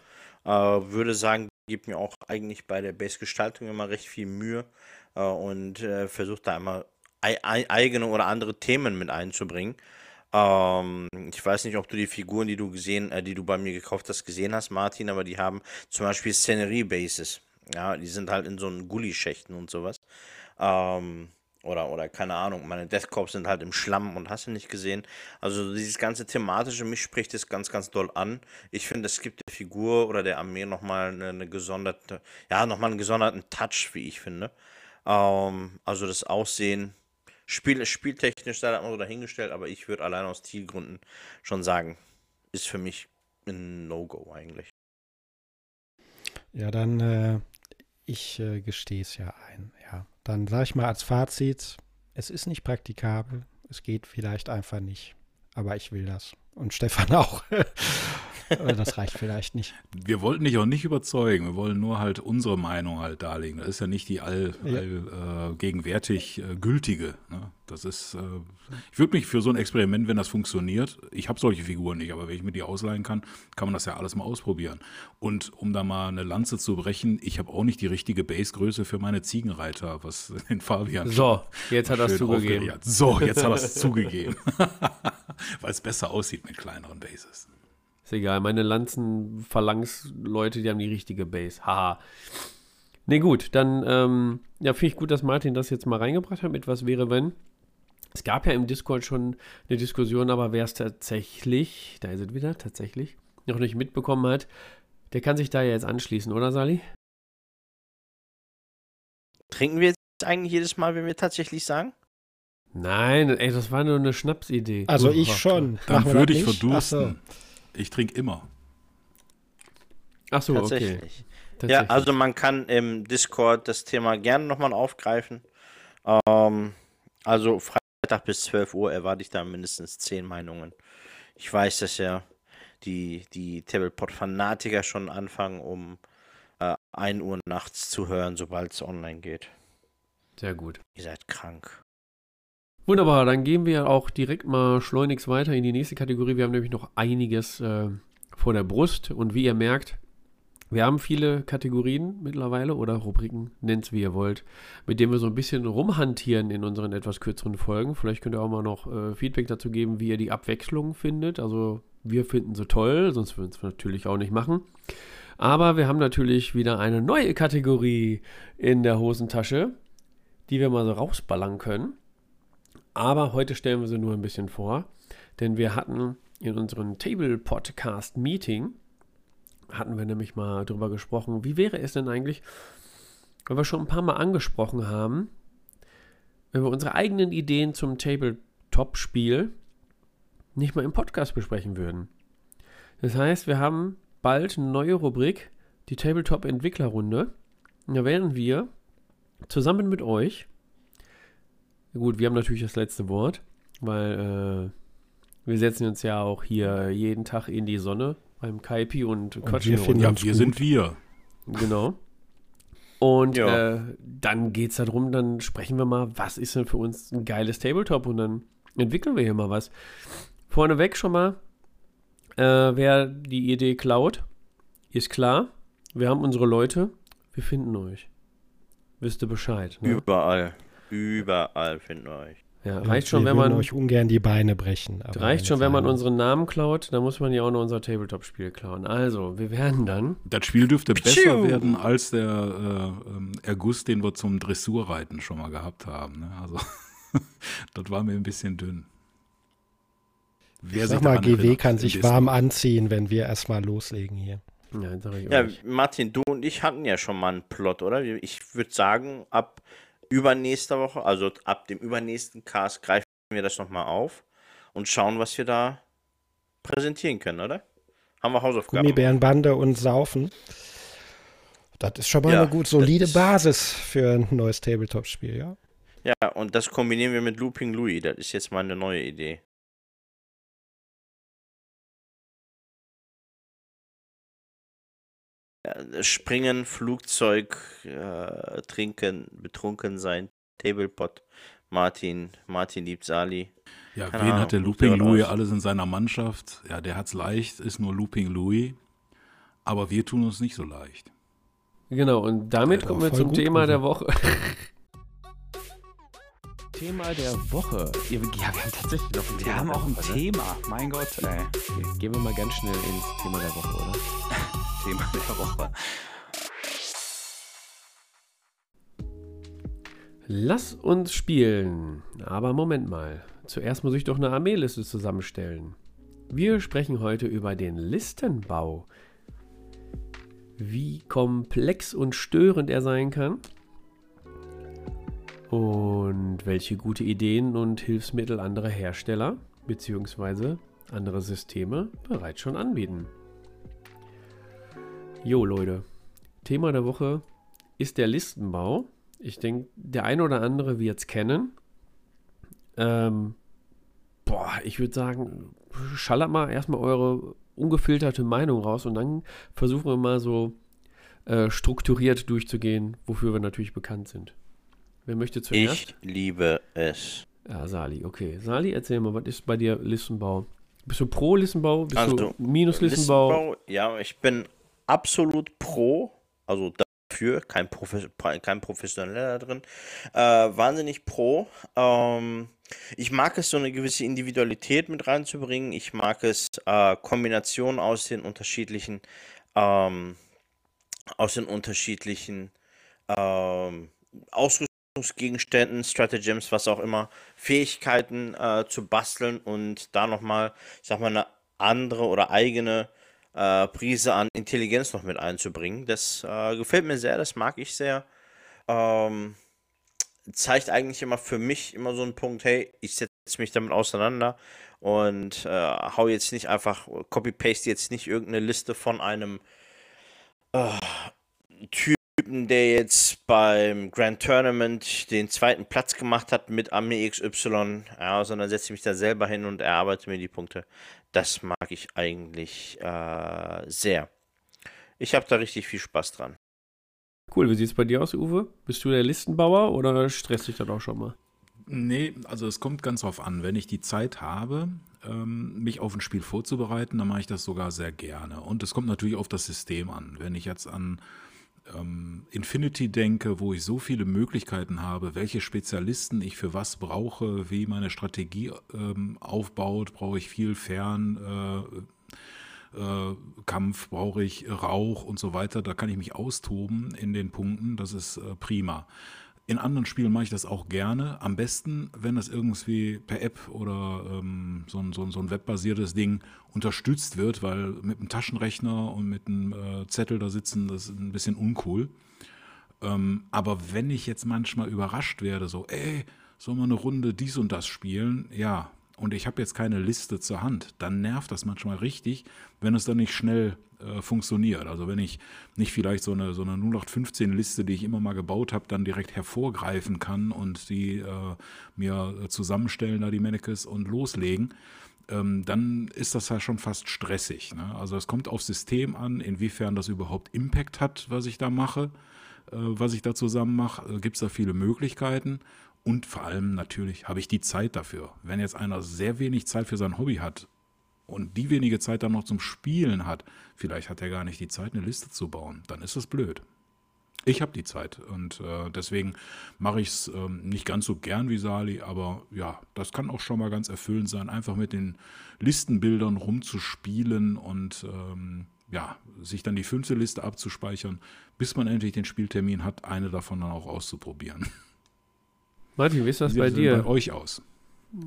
Äh, würde sagen, gibt mir auch eigentlich bei der Base-Gestaltung immer recht viel Mühe äh, und äh, versucht da immer ei eigene oder andere Themen mit einzubringen. Ähm, ich weiß nicht, ob du die Figuren, die du gesehen, äh, die du bei mir gekauft hast, gesehen hast, Martin, aber die haben zum Beispiel Szenerie-Bases. Ja, die sind halt in so einen Gully-Schächten und sowas. Ähm, oder, oder keine Ahnung, meine Death Corps sind halt im Schlamm und hast du nicht gesehen. Also dieses ganze thematische, mich spricht das ganz, ganz doll an. Ich finde, es gibt der Figur oder der Armee nochmal eine, eine gesonderte, ja, nochmal einen gesonderten Touch, wie ich finde. Ähm, also das Aussehen, Spiel, spieltechnisch sei das mal so dahingestellt, aber ich würde allein aus Stilgründen schon sagen, ist für mich ein No-Go eigentlich. Ja, dann, äh, ich äh, gestehe es ja ein, ja. Dann sage ich mal als Fazit, es ist nicht praktikabel, es geht vielleicht einfach nicht, aber ich will das. Und Stefan auch. Das reicht vielleicht nicht. Wir wollten dich auch nicht überzeugen. Wir wollen nur halt unsere Meinung halt darlegen. Das ist ja nicht die allgegenwärtig all, äh, äh, gültige. Ne? Das ist, äh, ich würde mich für so ein Experiment, wenn das funktioniert, ich habe solche Figuren nicht, aber wenn ich mir die ausleihen kann, kann man das ja alles mal ausprobieren. Und um da mal eine Lanze zu brechen, ich habe auch nicht die richtige Basegröße für meine Ziegenreiter, was den Fabian. So, jetzt hat er es zugegeben. So, jetzt hat er es zugegeben. Weil es besser aussieht mit kleineren Bases. Ist egal, meine Lanzenphalanx-Leute, die haben die richtige Base. Haha. Ne, gut, dann, ähm, ja, finde ich gut, dass Martin das jetzt mal reingebracht hat mit Was wäre, wenn. Es gab ja im Discord schon eine Diskussion, aber wer es tatsächlich, da ist es wieder, tatsächlich, noch nicht mitbekommen hat, der kann sich da ja jetzt anschließen, oder Sali? Trinken wir jetzt eigentlich jedes Mal, wenn wir tatsächlich sagen? Nein, ey, das war nur eine Schnapsidee. Also ich schon. Dann würde ich verdursten. Ich trinke immer. Ach so, Tatsächlich. okay. Ja, also man kann im Discord das Thema gerne nochmal aufgreifen. Ähm, also Freitag bis 12 Uhr erwarte ich da mindestens 10 Meinungen. Ich weiß, dass ja die, die Tablepot-Fanatiker schon anfangen, um äh, 1 Uhr nachts zu hören, sobald es online geht. Sehr gut. Ihr seid krank. Wunderbar, dann gehen wir auch direkt mal schleunigst weiter in die nächste Kategorie. Wir haben nämlich noch einiges äh, vor der Brust und wie ihr merkt, wir haben viele Kategorien mittlerweile oder Rubriken, nennt es wie ihr wollt, mit denen wir so ein bisschen rumhantieren in unseren etwas kürzeren Folgen. Vielleicht könnt ihr auch mal noch äh, Feedback dazu geben, wie ihr die Abwechslung findet. Also wir finden sie toll, sonst würden wir es natürlich auch nicht machen. Aber wir haben natürlich wieder eine neue Kategorie in der Hosentasche, die wir mal so rausballern können. Aber heute stellen wir sie nur ein bisschen vor, denn wir hatten in unserem Table Podcast Meeting hatten wir nämlich mal darüber gesprochen, wie wäre es denn eigentlich, weil wir schon ein paar Mal angesprochen haben, wenn wir unsere eigenen Ideen zum Tabletop-Spiel nicht mal im Podcast besprechen würden. Das heißt, wir haben bald eine neue Rubrik, die Tabletop-Entwicklerrunde. Da werden wir zusammen mit euch, gut, wir haben natürlich das letzte Wort, weil äh, wir setzen uns ja auch hier jeden Tag in die Sonne beim Kaipi und quatschen wir finden. Ja, wir gut. sind wir. Genau. Und Ja. äh, dann geht es darum, dann sprechen wir mal, was ist denn für uns ein geiles Tabletop und dann entwickeln wir hier mal was. Vorneweg schon mal, äh, wer die Idee klaut, ist klar. Wir haben unsere Leute, wir finden euch. Wisst ihr Bescheid. Ne? Überall. Überall finden wir euch. Ja, reicht schon, wir wenn man, euch ungern die Beine brechen. aber reicht schon, wenn man unseren Namen klaut, dann muss man ja auch noch unser Tabletop-Spiel klauen. Also, wir werden dann Das Spiel dürfte besser Pschiu. werden als der äh, ähm, Erguss, den wir zum Dressurreiten schon mal gehabt haben. Ne? Also, das war mir ein bisschen dünn. Wer Ich sich sag mal, GW kann sich warm anziehen, wenn wir erstmal loslegen hier. Ja, sag ich Ja. Martin, du und ich hatten ja schon mal einen Plot, oder? Ich würde sagen, ab übernächster Woche, also ab dem übernächsten Cast, greifen wir das nochmal auf und schauen, was wir da präsentieren können, oder? Haben wir Hausaufgaben? Gummibärenbande und Saufen. Das ist schon mal Ja, eine gut solide Basis für ein neues Tabletop-Spiel, ja. Ja, und das kombinieren wir mit Looping Louis. Das ist jetzt mal eine neue Idee. Springen, Flugzeug, äh, trinken, betrunken sein, Tablepot. Martin, Martin liebt Sali. Ja, Keine wen Ahnung, hat der Looping Louis aus. alles in seiner Mannschaft? Ja, der hat's leicht, ist nur Looping Louis. Aber wir tun uns nicht so leicht. Genau, und damit kommen wir zum Thema Uwe. der Woche. Thema der Woche. Ja, wir wir haben tatsächlich noch ein Wir Thema haben der auch ein Woche, ne? Thema. Mein Gott, ey. Okay, gehen wir mal ganz schnell ins Thema der Woche, oder? Thema der Woche. Lass uns spielen. Aber Moment mal. Zuerst muss ich doch eine Armeeliste zusammenstellen. Wir sprechen heute über den Listenbau. Wie komplex und störend er sein kann. Und welche gute Ideen und Hilfsmittel andere Hersteller bzw. andere Systeme bereits schon anbieten. Jo Leute, Thema der Woche ist der Listenbau. Ich denke, der ein oder andere wird es kennen. Ähm, boah, ich würde sagen, schallert mal erstmal eure ungefilterte Meinung raus und dann versuchen wir mal so äh, strukturiert durchzugehen, wofür wir natürlich bekannt sind. Wer möchte zuerst? Ich liebe es. Ja, Sali, okay. Sali, erzähl mal, was ist bei dir Listenbau? Bist du pro Listenbau? Bist Also, du minus Listenbau? Listenbau, ja, ich bin absolut pro, also dafür, kein, Profi kein Professioneller drin, äh, wahnsinnig pro. Ähm, ich mag es, so eine gewisse Individualität mit reinzubringen. Ich mag es, äh, Kombinationen aus den unterschiedlichen, ähm, aus den unterschiedlichen ähm, Ausrüstungsgegenständen, Stratagems, was auch immer, Fähigkeiten äh, zu basteln und da nochmal, ich sag mal, eine andere oder eigene äh, Prise an Intelligenz noch mit einzubringen. Das äh, gefällt mir sehr, das mag ich sehr. Ähm, zeigt eigentlich immer für mich immer so einen Punkt, hey, ich setze mich damit auseinander und äh, hau jetzt nicht einfach, copy-paste jetzt nicht irgendeine Liste von einem äh, Typen, der jetzt beim Grand Tournament den zweiten Platz gemacht hat mit Armee XY, ja, sondern setze mich da selber hin und erarbeite mir die Punkte. Das mag ich eigentlich äh, sehr. Ich habe da richtig viel Spaß dran. Cool, wie sieht es bei dir aus, Uwe? Bist du der Listenbauer oder stresst dich das auch schon mal? Nee, also es kommt ganz drauf an. Wenn ich die Zeit habe, ähm, mich auf ein Spiel vorzubereiten, dann mache ich das sogar sehr gerne. Und es kommt natürlich auf das System an. Wenn ich jetzt an ähm, Infinity denke, wo ich so viele Möglichkeiten habe, welche Spezialisten ich für was brauche, wie meine Strategie ähm, aufbaut, brauche ich viel Fern. Äh, äh, brauche ich Rauch und so weiter. Da kann ich mich austoben in den Punkten. Das ist äh, prima. In anderen Spielen mache ich das auch gerne. Am besten, wenn das irgendwie per App oder ähm, so, ein, so, ein, so ein webbasiertes Ding unterstützt wird, weil mit einem Taschenrechner und mit einem äh, Zettel da sitzen, das ist ein bisschen uncool. Ähm, aber wenn ich jetzt manchmal überrascht werde, so, ey, soll man eine Runde dies und das spielen? Ja, und ich habe jetzt keine Liste zur Hand, dann nervt das manchmal richtig, wenn es dann nicht schnell äh, funktioniert. Also wenn ich nicht vielleicht so eine, so eine 0815-Liste, die ich immer mal gebaut habe, dann direkt hervorgreifen kann und die äh, mir zusammenstellen, da die Mannequins und loslegen, ähm, dann ist das ja schon fast stressig. Ne? Also es kommt aufs System an, inwiefern das überhaupt Impact hat, was ich da mache, äh, was ich da zusammen mache. Äh, Gibt es da viele Möglichkeiten. Und vor allem natürlich habe ich die Zeit dafür. Wenn jetzt einer sehr wenig Zeit für sein Hobby hat und die wenige Zeit dann noch zum Spielen hat, vielleicht hat er gar nicht die Zeit, eine Liste zu bauen, dann ist das blöd. Ich habe die Zeit und äh, deswegen mache ich es ähm, nicht ganz so gern wie Sali, aber ja, das kann auch schon mal ganz erfüllend sein, einfach mit den Listenbildern rumzuspielen und ähm, ja, sich dann die fünfte Liste abzuspeichern, bis man endlich den Spieltermin hat, eine davon dann auch auszuprobieren. Martin, wie ist das Wie bei sieht das denn dir? bei euch aus?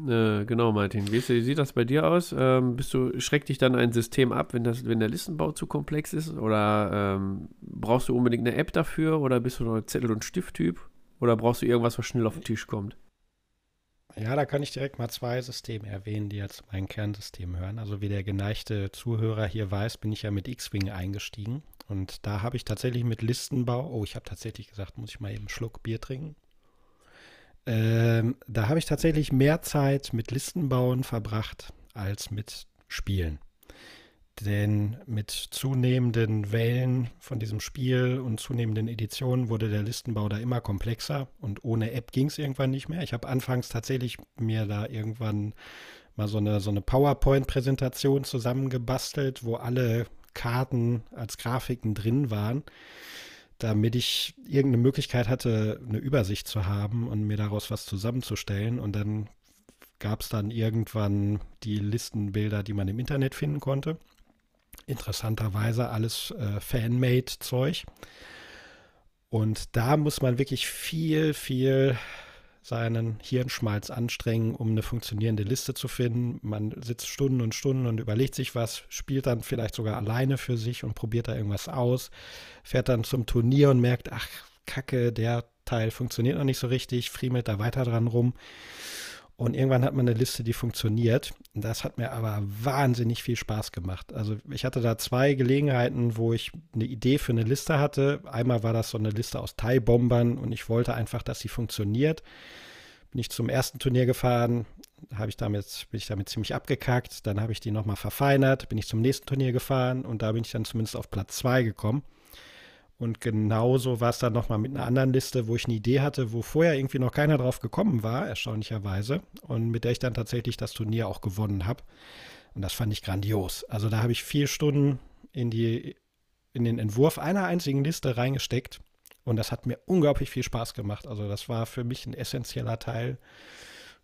Äh, genau, Martin. Wie, ist, wie sieht das bei dir aus? Ähm, bist du, schreckt dich dann ein System ab, wenn, das, wenn der Listenbau zu komplex ist? Oder ähm, brauchst du unbedingt eine App dafür? Oder bist du nur Zettel- und Stifttyp? Oder brauchst du irgendwas, was schnell auf den Tisch kommt? Ja, da kann ich direkt mal zwei Systeme erwähnen, die jetzt mein Kernsystem hören. Also wie der geneigte Zuhörer hier weiß, bin ich ja mit X-Wing eingestiegen. Und da habe ich tatsächlich mit Listenbau, oh, ich habe tatsächlich gesagt, muss ich mal eben einen Schluck Bier trinken. Ähm, da habe ich tatsächlich mehr Zeit mit Listenbauen verbracht als mit Spielen. Denn mit zunehmenden Wellen von diesem Spiel und zunehmenden Editionen wurde der Listenbau da immer komplexer und ohne App ging es irgendwann nicht mehr. Ich habe anfangs tatsächlich mir da irgendwann mal so eine, so eine PowerPoint-Präsentation zusammengebastelt, wo alle Karten als Grafiken drin waren, damit ich irgendeine Möglichkeit hatte, eine Übersicht zu haben und mir daraus was zusammenzustellen. Und dann gab es dann irgendwann die Listenbilder, die man im Internet finden konnte. Interessanterweise alles äh, Fanmade-Zeug. Und da muss man wirklich viel, viel seinen Hirnschmalz anstrengen, um eine funktionierende Liste zu finden. Man sitzt Stunden und Stunden und überlegt sich was, spielt dann vielleicht sogar alleine für sich und probiert da irgendwas aus, fährt dann zum Turnier und merkt, ach, Kacke, der Teil funktioniert noch nicht so richtig, friemelt da weiter dran rum. Und irgendwann hat man eine Liste, die funktioniert. Das hat mir aber wahnsinnig viel Spaß gemacht. Also ich hatte da zwei Gelegenheiten, wo ich eine Idee für eine Liste hatte. Einmal war das so eine Liste aus Thai-Bombern und ich wollte einfach, dass sie funktioniert. Bin ich zum ersten Turnier gefahren, ich damit, bin ich damit ziemlich abgekackt. Dann habe ich die nochmal verfeinert, bin ich zum nächsten Turnier gefahren und da bin ich dann zumindest auf Platz zwei gekommen. Und genauso war es dann nochmal mit einer anderen Liste, wo ich eine Idee hatte, wo vorher irgendwie noch keiner drauf gekommen war, erstaunlicherweise. Und mit der ich dann tatsächlich das Turnier auch gewonnen habe. Und das fand ich grandios. Also da habe ich vier Stunden in, die, in den Entwurf einer einzigen Liste reingesteckt. Und das hat mir unglaublich viel Spaß gemacht. Also das war für mich ein essentieller Teil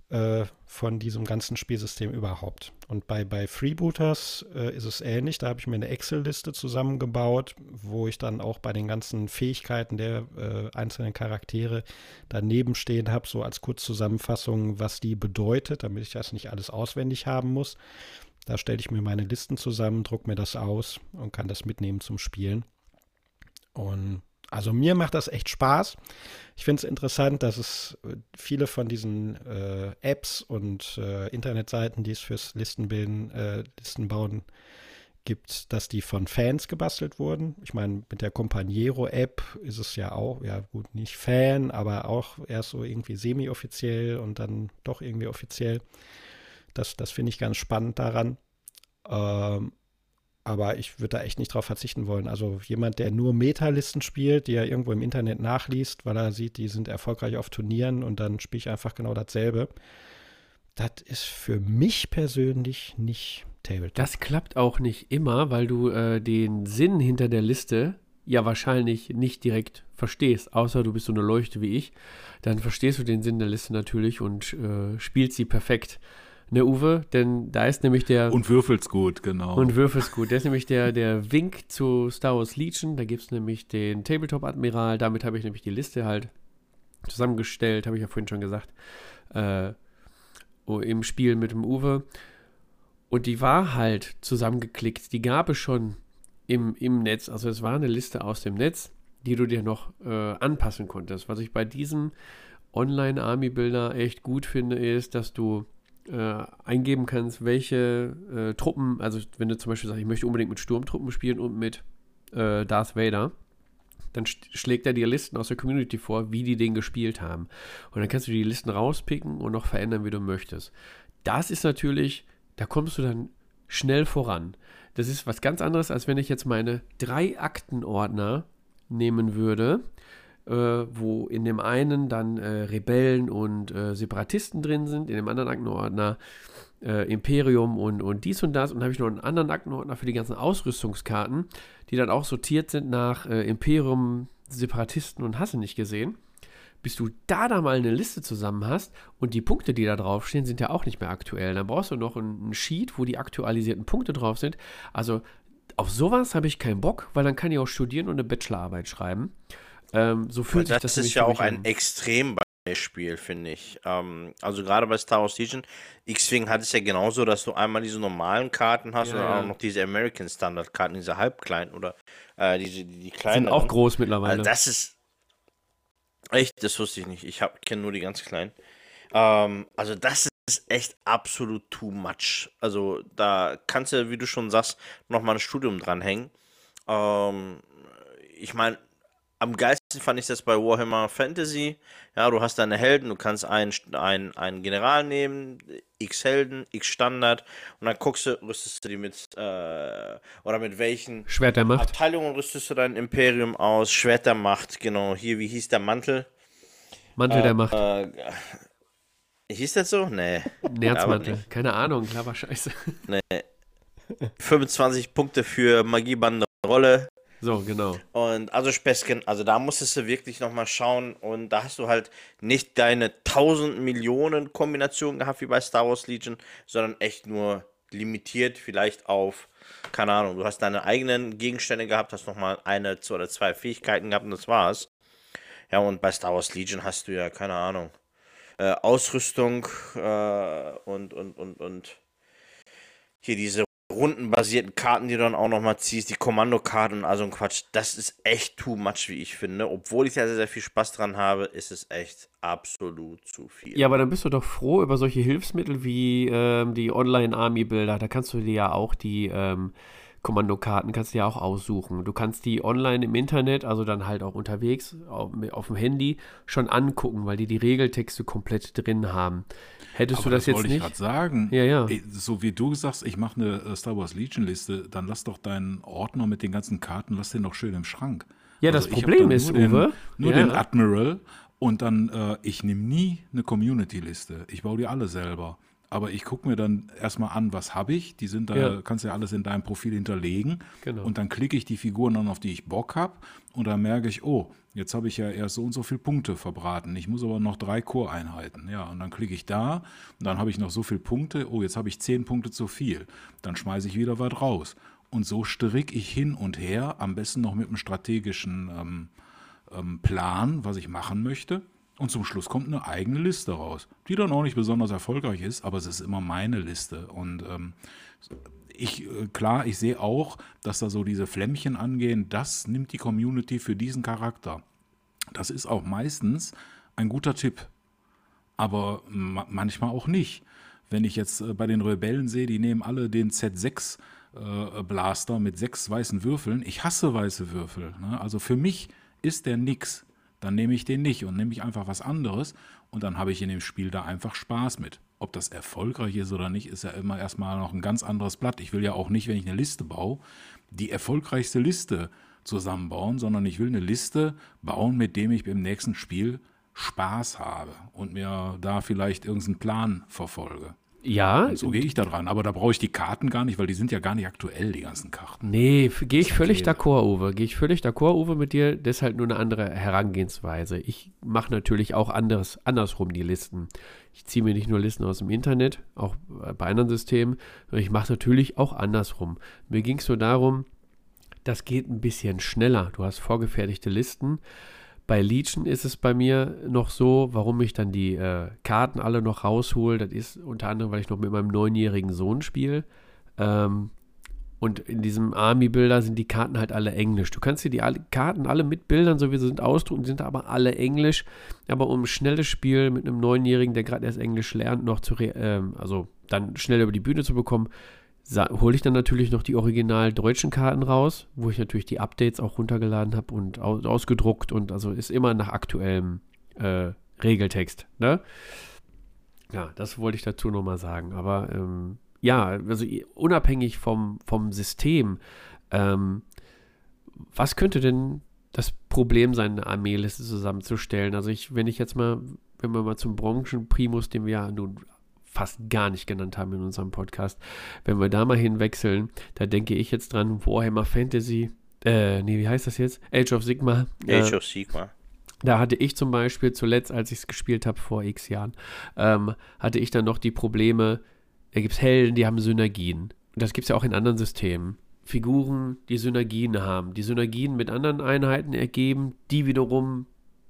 äh, von diesem ganzen Spielsystem überhaupt. Und bei, bei Freebooters äh, ist es ähnlich. Da habe ich mir eine Excel-Liste zusammengebaut, wo ich dann auch bei den ganzen Fähigkeiten der äh, einzelnen Charaktere daneben stehen habe, so als Kurzzusammenfassung, was die bedeutet, damit ich das nicht alles auswendig haben muss. Da stelle ich mir meine Listen zusammen, drucke mir das aus und kann das mitnehmen zum Spielen. Und also mir macht das echt Spaß. Ich finde es interessant, dass es viele von diesen äh, Apps und äh, Internetseiten, die es fürs Listenbilden, äh, Listenbauen gibt, dass die von Fans gebastelt wurden. Ich meine, mit der Companiero-App ist es ja auch, ja gut, nicht Fan, aber auch erst so irgendwie semi-offiziell und dann doch irgendwie offiziell. Das, das finde ich ganz spannend daran. Ähm, aber ich würde da echt nicht drauf verzichten wollen. Also jemand, der nur Meta-Listen spielt, die er irgendwo im Internet nachliest, weil er sieht, die sind erfolgreich auf Turnieren und dann spiele ich einfach genau dasselbe. Das ist für mich persönlich nicht Tabletop. Das klappt auch nicht immer, weil du äh, den Sinn hinter der Liste ja wahrscheinlich nicht direkt verstehst, außer du bist so eine Leuchte wie ich. Dann verstehst du den Sinn der Liste natürlich und äh, spielst sie perfekt. Ne, Uwe? Denn da ist nämlich der. Und würfelt's gut, genau. Und würfelst gut. Der ist nämlich der, der Wink zu Star Wars Legion. Da gibt es nämlich den Tabletop-Admiral. Damit habe ich nämlich die Liste halt zusammengestellt, habe ich ja vorhin schon gesagt. Äh, oh, Im Spiel mit dem Uwe. Und die war halt zusammengeklickt. Die gab es schon im, im Netz. Also es war eine Liste aus dem Netz, die du dir noch äh, anpassen konntest. Was ich bei diesem Online-Army-Builder echt gut finde, ist, dass du äh, eingeben kannst, welche äh, Truppen, also wenn du zum Beispiel sagst, ich möchte unbedingt mit Sturmtruppen spielen und mit äh, Darth Vader, dann sch- schlägt er dir Listen aus der Community vor, wie die den gespielt haben. Und dann kannst du die Listen rauspicken und noch verändern, wie du möchtest. Das ist natürlich, da kommst du dann schnell voran. Das ist was ganz anderes, als wenn ich jetzt meine drei Aktenordner nehmen würde, äh, wo in dem einen dann äh, Rebellen und äh, Separatisten drin sind, in dem anderen Aktenordner äh, Imperium und, und dies und das. Und habe ich noch einen anderen Aktenordner für die ganzen Ausrüstungskarten, die dann auch sortiert sind nach äh, Imperium, Separatisten und Hasse nicht gesehen. Bis du da da mal eine Liste zusammen hast und die Punkte, die da draufstehen, sind ja auch nicht mehr aktuell. Dann brauchst du noch ein, ein Sheet, wo die aktualisierten Punkte drauf sind. Also auf sowas habe ich keinen Bock, weil dann kann ich auch studieren und eine Bachelorarbeit schreiben. Ähm, so fühlt sich das, das ist ja auch ein an. Extrembeispiel, finde ich. Ähm, also gerade bei Star Wars Legion, X-Wing hat es ja genauso, dass du einmal diese normalen Karten hast Ja, und ja. auch noch diese American Standard Karten, diese halbkleinen oder äh, diese die, die Sind kleinen. auch groß mittlerweile. Also das ist echt, das wusste ich nicht. Ich kenne nur die ganz kleinen. Ähm, also das ist echt absolut too much. Also da kannst du, wie du schon sagst, nochmal ein Studium dranhängen. Ähm, ich meine, am geilsten fand ich das bei Warhammer Fantasy. Ja, du hast deine Helden, du kannst einen, einen, einen General nehmen, X Helden, X Standard, und dann guckst du, rüstest du die mit, äh, oder mit welchen Schwert der Macht. Abteilungen rüstest du dein Imperium aus, Schwert der Macht, genau, hier, wie hieß der Mantel? Mantel der Macht. Äh, hieß das so? Nee. Nerzmantel. Keine Ahnung, klapper Scheiße. 25 Punkte für Magiebande Rolle. So, genau. Und also Späßchen, also da musstest du wirklich nochmal schauen und da hast du halt nicht deine 1000 Millionen Kombinationen gehabt wie bei Star Wars Legion, sondern echt nur limitiert vielleicht auf, keine Ahnung, du hast deine eigenen Gegenstände gehabt, hast nochmal eine zwei oder zwei Fähigkeiten gehabt und das war's. Ja, und bei Star Wars Legion hast du ja, keine Ahnung, äh, Ausrüstung äh, und, und, und, und hier diese rundenbasierten Karten, die du dann auch nochmal ziehst, die Kommandokarten, also ein Quatsch. Das ist echt too much, wie ich finde. Obwohl ich da sehr, sehr viel Spaß dran habe, ist es echt absolut zu viel. Ja, aber dann bist du doch froh über solche Hilfsmittel wie ähm, die Online-Army-Bilder. Da kannst du dir ja auch die ähm, Kommandokarten kannst du ja auch aussuchen. Du kannst die online im Internet, also dann halt auch unterwegs auf, auf dem Handy, schon angucken, weil die die Regeltexte komplett drin haben. Hättest Aber du das, jetzt wollte ich nicht? gerade sagen. Ja, ja. Ey, So wie du sagst, ich mache eine äh, Star Wars Legion Liste, dann lass doch deinen Ordner mit den ganzen Karten, lass den doch schön im Schrank. Ja, das ich hab Problem ist, nur den, Uwe, Nur ja. den Admiral und dann, äh, ich nehme nie eine Community-Liste. Ich baue die alle selber. Aber ich gucke mir dann erstmal an, was habe ich. Die sind da, Ja. kannst ja alles in deinem Profil hinterlegen. Genau. Und dann klicke ich die Figuren an, auf die ich Bock habe. Und dann merke ich, oh, jetzt habe ich ja erst so und so viele Punkte verbraten. Ich muss aber noch drei Core-Einheiten. Ja, und dann klicke ich da. Und dann habe ich noch so viele Punkte. Oh, jetzt habe ich zehn Punkte zu viel. Dann schmeiße ich wieder was raus. Und so stricke ich hin und her, am besten noch mit einem strategischen ähm, ähm, Plan, was ich machen möchte. Und zum Schluss kommt eine eigene Liste raus, die dann auch nicht besonders erfolgreich ist, aber es ist immer meine Liste. Und ähm, ich, äh, klar, ich sehe auch, dass da so diese Flämmchen angehen, das nimmt die Community für diesen Charakter. Das ist auch meistens ein guter Tipp, aber ma manchmal auch nicht. Wenn ich jetzt äh, bei den Rebellen sehe, die nehmen alle den Z6 äh, Blaster mit sechs weißen Würfeln. Ich hasse weiße Würfel. Ne? Also für mich ist der nix. Dann nehme ich den nicht und nehme ich einfach was anderes und dann habe ich in dem Spiel da einfach Spaß mit. Ob das erfolgreich ist oder nicht, ist ja immer erstmal noch ein ganz anderes Blatt. Ich will ja auch nicht, wenn ich eine Liste baue, die erfolgreichste Liste zusammenbauen, sondern ich will eine Liste bauen, mit dem ich im nächsten Spiel Spaß habe und mir da vielleicht irgendeinen Plan verfolge. Ja, Und so gehe ich da dran. Aber da brauche ich die Karten gar nicht, weil die sind ja gar nicht aktuell, die ganzen Karten. Nee, gehe ich völlig d'accord, Uwe. Gehe ich völlig d'accord, Uwe, mit dir. Das ist halt nur eine andere Herangehensweise. Ich mache natürlich auch anderes, andersrum die Listen. Ich ziehe mir nicht nur Listen aus dem Internet, auch bei anderen Systemen, sondern ich mache natürlich auch andersrum. Mir ging es nur darum, das geht ein bisschen schneller. Du hast vorgefertigte Listen. Bei Legion ist es bei mir noch so, warum ich dann die äh, Karten alle noch raushole. Das ist unter anderem, weil ich noch mit meinem neunjährigen Sohn spiele. Ähm, Und in diesem Army-Bilder sind die Karten halt alle Englisch. Du kannst dir die alle, Karten alle mit Bildern, so wie sie sind, ausdrucken, sind aber alle Englisch. Aber um ein schnelles Spiel mit einem Neunjährigen, der gerade erst Englisch lernt, noch zu, ähm, also dann schnell über die Bühne zu bekommen, hole ich dann natürlich noch die original deutschen Karten raus, wo ich natürlich die Updates auch runtergeladen habe und aus, ausgedruckt und also ist immer nach aktuellem äh, Regeltext. Ne? Ja, das wollte ich dazu nochmal sagen. Aber ähm, ja, also unabhängig vom, vom System, ähm, was könnte denn das Problem sein, eine Armeeliste zusammenzustellen? Also ich, wenn ich jetzt mal, wenn wir mal zum Branchenprimus, den wir ja nun fast gar nicht genannt haben in unserem Podcast, wenn wir da mal hinwechseln, da denke ich jetzt dran, Warhammer Fantasy, äh, nee, wie heißt das jetzt? Age of Sigma. Age äh, of Sigma. Da hatte ich zum Beispiel zuletzt, als ich es gespielt habe vor x Jahren, ähm, hatte ich dann noch die Probleme, da gibt es Helden, die haben Synergien. Und das gibt es ja auch in anderen Systemen. Figuren, die Synergien haben, die Synergien mit anderen Einheiten ergeben, die wiederum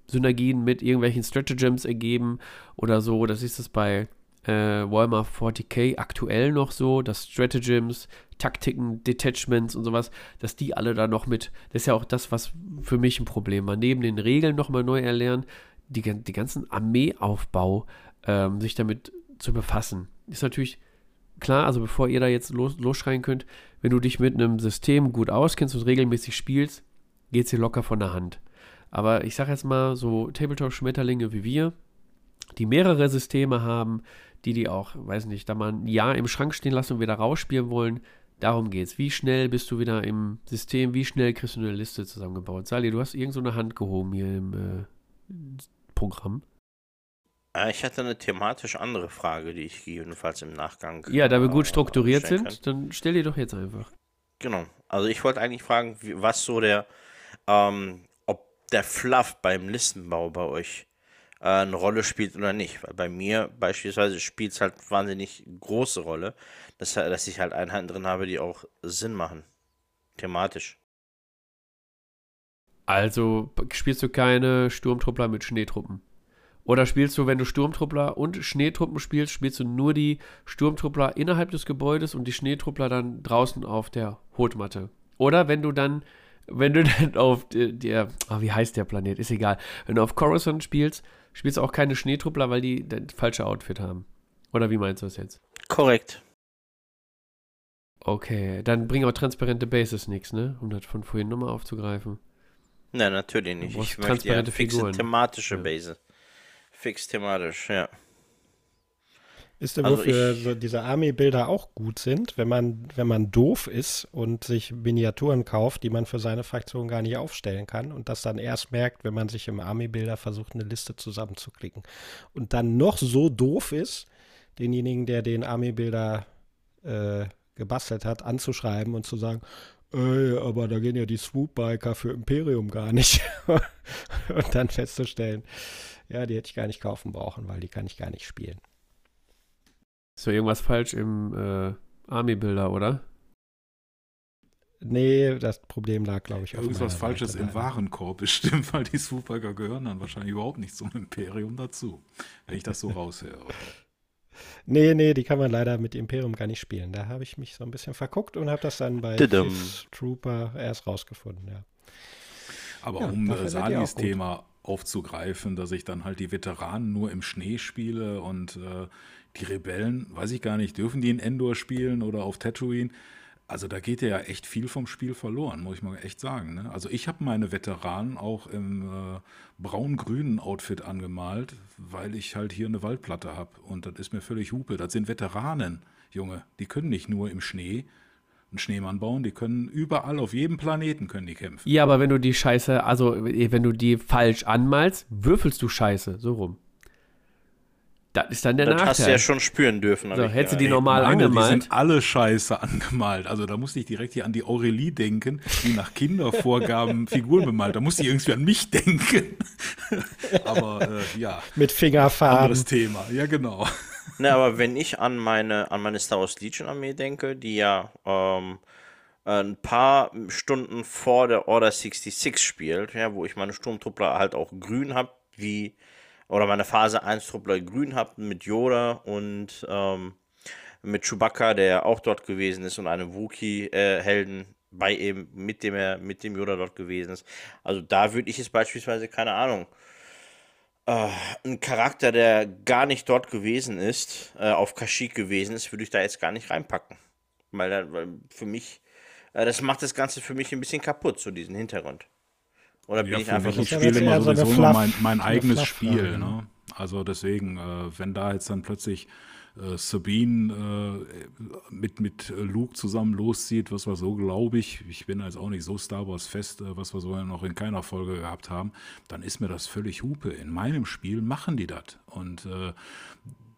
Synergien mit irgendwelchen Stratagems ergeben oder so. Das ist es bei äh, Warhammer 40k aktuell noch so, dass Stratagems, Taktiken, Detachments und sowas, dass die alle da noch mit, das ist ja auch das, was für mich ein Problem war, neben den Regeln nochmal neu erlernen, die, die ganzen Armeeaufbau ähm, sich damit zu befassen. Ist natürlich klar, also bevor ihr da jetzt los, losschreien könnt, wenn du dich mit einem System gut auskennst und regelmäßig spielst, geht es dir locker von der Hand. Aber ich sag jetzt mal, so Tabletop-Schmetterlinge wie wir, die mehrere Systeme haben, die die auch, weiß nicht, da mal ein Jahr im Schrank stehen lassen und wieder rausspielen wollen, darum geht's. Wie schnell bist du wieder im System? Wie schnell kriegst du eine Liste zusammengebaut? Sali, du hast irgend so eine Hand gehoben hier im äh, Programm. Äh, ich hatte eine thematisch andere Frage, die ich jedenfalls im Nachgang. Ja, da wir gut äh, strukturiert sind, dann stell die doch jetzt einfach. Genau. Also ich wollte eigentlich fragen, was so der, ähm, ob der Fluff beim Listenbau bei euch äh, eine Rolle spielt oder nicht. Weil bei mir beispielsweise spielt es halt wahnsinnig große Rolle, dass, dass ich halt Einheiten drin habe, die auch Sinn machen. Thematisch. Also spielst du keine Sturmtruppler mit Schneetruppen? Oder spielst du, wenn du Sturmtruppler und Schneetruppen spielst, spielst du nur die Sturmtruppler innerhalb des Gebäudes und die Schneetruppler dann draußen auf der Hotmatte? Oder wenn du dann, wenn du dann auf der, oh, wie heißt der Planet? Ist egal. Wenn du auf Coruscant spielst, spielst du auch keine Schneetruppler, weil die das falsche Outfit haben. Oder wie meinst du das jetzt? Korrekt. Okay, dann bringen auch transparente Bases nichts, ne? Um das von vorhin nochmal aufzugreifen. Nein, natürlich nicht. Ich möchte ja fixe Figuren. thematische ja. Base fix thematisch, ja. Ist denn, also wofür ich, so diese Army-Bilder auch gut sind, wenn man, wenn man doof ist und sich Miniaturen kauft, die man für seine Fraktion gar nicht aufstellen kann und das dann erst merkt, wenn man sich im Army-Bilder versucht, eine Liste zusammenzuklicken. Und dann noch so doof ist, denjenigen, der den Army-Bilder äh, gebastelt hat, anzuschreiben und zu sagen, Ey, aber da gehen ja die Swoop-Biker für Imperium gar nicht. und dann festzustellen, ja, die hätte ich gar nicht kaufen brauchen, weil die kann ich gar nicht spielen. Ist so irgendwas falsch im äh, Army-Bilder, oder? Nee, das Problem lag, glaube ich, auf Irgendwas Falsches Seite im Warenkorb bestimmt, weil die Swoopbiker gehören dann wahrscheinlich überhaupt nicht zum Imperium dazu, wenn ich das so raushöre. Nee, nee, die kann man leider mit Imperium gar nicht spielen. Da habe ich mich so ein bisschen verguckt und habe das dann bei Trooper erst rausgefunden, ja. Aber ja, um äh, Salis Thema aufzugreifen, dass ich dann halt die Veteranen nur im Schnee spiele und äh, die Rebellen, weiß ich gar nicht, dürfen die in Endor spielen oder auf Tatooine? Also da geht ja echt viel vom Spiel verloren, muss ich mal echt sagen. Ne? Also ich habe meine Veteranen auch im äh, braun-grünen Outfit angemalt, weil ich halt hier eine Waldplatte habe. Und das ist mir völlig Hupe. Das sind Veteranen, Junge. Die können nicht nur im Schnee einen Schneemann bauen. Die können überall auf jedem Planeten können die kämpfen. Ja, aber wenn du die Scheiße, also wenn du die falsch anmalst, würfelst du Scheiße. So rum. Das ist dann der das Nachteil. Das hast du ja schon spüren dürfen. So, hättest du die normal Nein, angemalt. Die sind alle scheiße angemalt. Also da musste ich direkt hier an die Aurelie denken, die nach Kindervorgaben Figuren bemalt. Da musste ich irgendwie an mich denken. Aber äh, ja. Mit Fingerfarben. Anderes Thema. Ja, genau. Ne, aber wenn ich an meine, an meine Star Wars Legion Armee denke, die ja ähm, ein paar Stunden vor der Order 66 spielt, ja, wo ich meine Sturmtruppler halt auch grün habe, wie oder meine Phase 1 Truppler grün habe mit Yoda und ähm, mit Chewbacca, der auch dort gewesen ist, und einem Wookie-Helden bei ihm, mit dem er, mit dem Yoda dort gewesen ist. Also da würde ich es beispielsweise, keine Ahnung, äh, ein Charakter, der gar nicht dort gewesen ist, äh, auf Kashyyyk gewesen ist, würde ich da jetzt gar nicht reinpacken. Weil, da- weil für mich, äh, das macht das Ganze für mich ein bisschen kaputt, so diesen Hintergrund. Oder bin Ja, ich einfach mich so ist Das Spiel ist immer sowieso nur Fluff- mein, mein eigenes Fluffrage, Spiel. ne? Ne? Also deswegen, äh, wenn da jetzt dann plötzlich äh, Sabine äh, mit, mit äh, Luke zusammen loszieht, was wir so, glaube ich, ich bin jetzt auch nicht so Star Wars fest, äh, was wir so noch in keiner Folge gehabt haben, dann ist mir das völlig Hupe. In meinem Spiel machen die das. Und äh,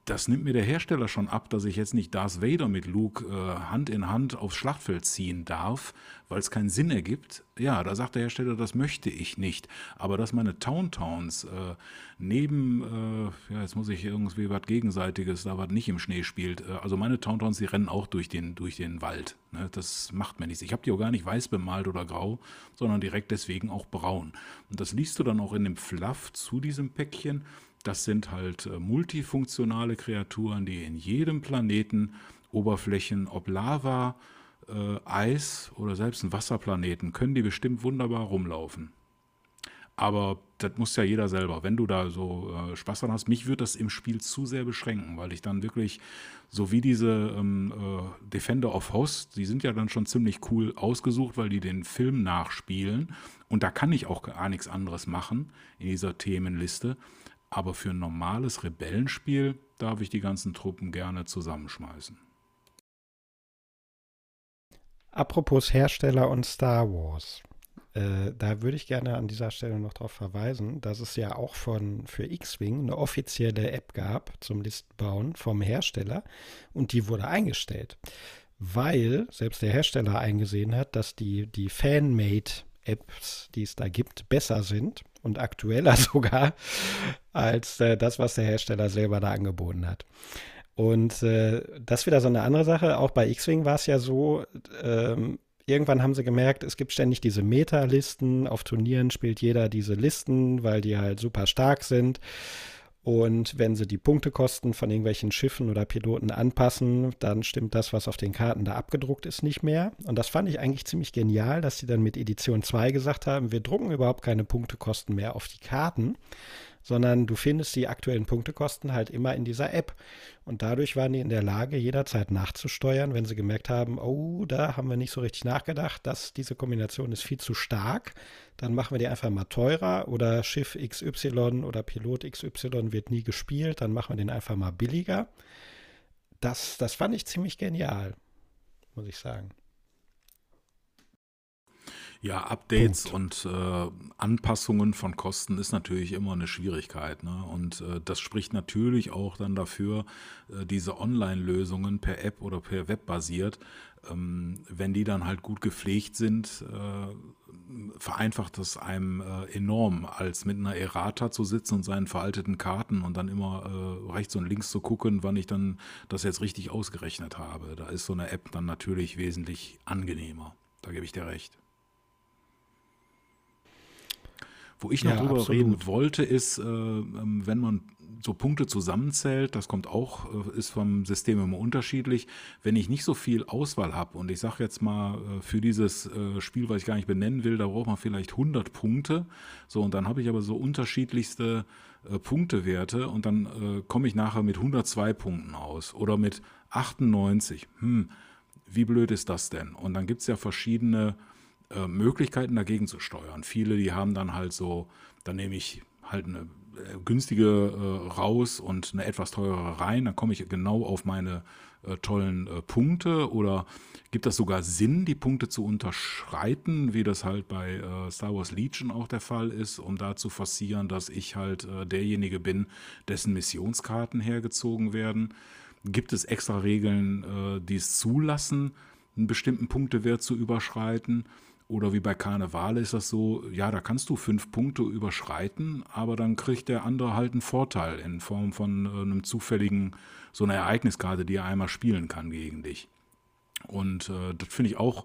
das nimmt mir der Hersteller schon ab, dass ich jetzt nicht Darth Vader mit Luke äh, Hand in Hand aufs Schlachtfeld ziehen darf, weil es keinen Sinn ergibt. Ja, da sagt der Hersteller, das möchte ich nicht. Aber dass meine Town-Towns äh, neben, äh, ja, jetzt muss ich irgendwie was Gegenseitiges, da was nicht im Schnee spielt. Äh, also meine Town-Towns, die rennen auch durch den, durch den Wald. Ne? Das macht mir nichts. Ich habe die auch gar nicht weiß bemalt oder grau, sondern direkt deswegen auch braun. Und das liest du dann auch in dem Fluff zu diesem Päckchen. Das sind halt äh, multifunktionale Kreaturen, die in jedem Planeten Oberflächen, ob Lava, äh, Eis oder selbst ein Wasserplaneten, können die bestimmt wunderbar rumlaufen. Aber das muss ja jeder selber. Wenn du da so äh, Spaß dran hast, mich würde das im Spiel zu sehr beschränken, weil ich dann wirklich, so wie diese ähm, äh, Defender of Host, die sind ja dann schon ziemlich cool ausgesucht, weil die den Film nachspielen. Und da kann ich auch gar nichts anderes machen in dieser Themenliste. Aber für ein normales Rebellenspiel darf ich die ganzen Truppen gerne zusammenschmeißen. Apropos Hersteller und Star Wars. Äh, da würde ich gerne an dieser Stelle noch darauf verweisen, dass es ja auch von für X-Wing eine offizielle App gab zum Listenbauen vom Hersteller und die wurde eingestellt, weil selbst der Hersteller eingesehen hat, dass die, die Fan-Made-Apps, die es da gibt, besser sind und aktueller sogar als äh, das, was der Hersteller selber da angeboten hat. Und äh, das ist wieder so eine andere Sache. Auch bei X-Wing war es ja so, ähm, irgendwann haben sie gemerkt, es gibt ständig diese Meta-Listen. Auf Turnieren spielt jeder diese Listen, weil die halt super stark sind. Und wenn sie die Punktekosten von irgendwelchen Schiffen oder Piloten anpassen, dann stimmt das, was auf den Karten da abgedruckt ist, nicht mehr. Und das fand ich eigentlich ziemlich genial, dass sie dann mit Edition 2 gesagt haben, wir drucken überhaupt keine Punktekosten mehr auf die Karten, sondern du findest die aktuellen Punktekosten halt immer in dieser App. Und dadurch waren die in der Lage, jederzeit nachzusteuern, wenn sie gemerkt haben, oh, da haben wir nicht so richtig nachgedacht, dass diese Kombination ist viel zu stark. Dann machen wir die einfach mal teurer oder Schiff XY oder Pilot XY wird nie gespielt, dann machen wir den einfach mal billiger. Das, das fand ich ziemlich genial, muss ich sagen. Ja, Updates Punkt. und äh, Anpassungen von Kosten ist natürlich immer eine Schwierigkeit. Ne? Und äh, das spricht natürlich auch dann dafür, äh, diese Online-Lösungen per App oder per Web basiert, ähm, wenn die dann halt gut gepflegt sind, äh, vereinfacht das einem äh, enorm, als mit einer Errata zu sitzen und seinen veralteten Karten und dann immer äh, rechts und links zu gucken, wann ich dann das jetzt richtig ausgerechnet habe. Da ist so eine App dann natürlich wesentlich angenehmer. Da gebe ich dir recht. Wo ich noch Ja, drüber absolut. reden wollte, ist, äh, ähm, wenn man so Punkte zusammenzählt, das kommt auch, äh, ist vom System immer unterschiedlich. Wenn ich nicht so viel Auswahl habe und ich sage jetzt mal, äh, für dieses äh, Spiel, was ich gar nicht benennen will, da braucht man vielleicht 100 Punkte. So, und dann habe ich aber so unterschiedlichste äh, Punktewerte und dann äh, komme ich nachher mit 102 Punkten aus oder mit 98. Hm, wie blöd ist das denn? Und dann gibt es ja verschiedene äh, Möglichkeiten dagegen zu steuern. Viele, die haben dann halt so, dann nehme ich halt eine äh, günstige äh, raus und eine etwas teurere rein, dann komme ich genau auf meine äh, tollen äh, Punkte oder gibt das sogar Sinn, die Punkte zu unterschreiten, wie das halt bei äh, Star Wars Legion auch der Fall ist, um da zu forcieren, dass ich halt derjenige bin, dessen Missionskarten hergezogen werden. Gibt es extra Regeln, die es zulassen, einen bestimmten Punktewert zu überschreiten? Oder wie bei Karnevale ist das so, ja, da kannst du fünf Punkte überschreiten, aber dann kriegt der andere halt einen Vorteil in Form von äh, einem zufälligen, so einer Ereigniskarte, die er einmal spielen kann gegen dich. Und äh, das finde ich auch,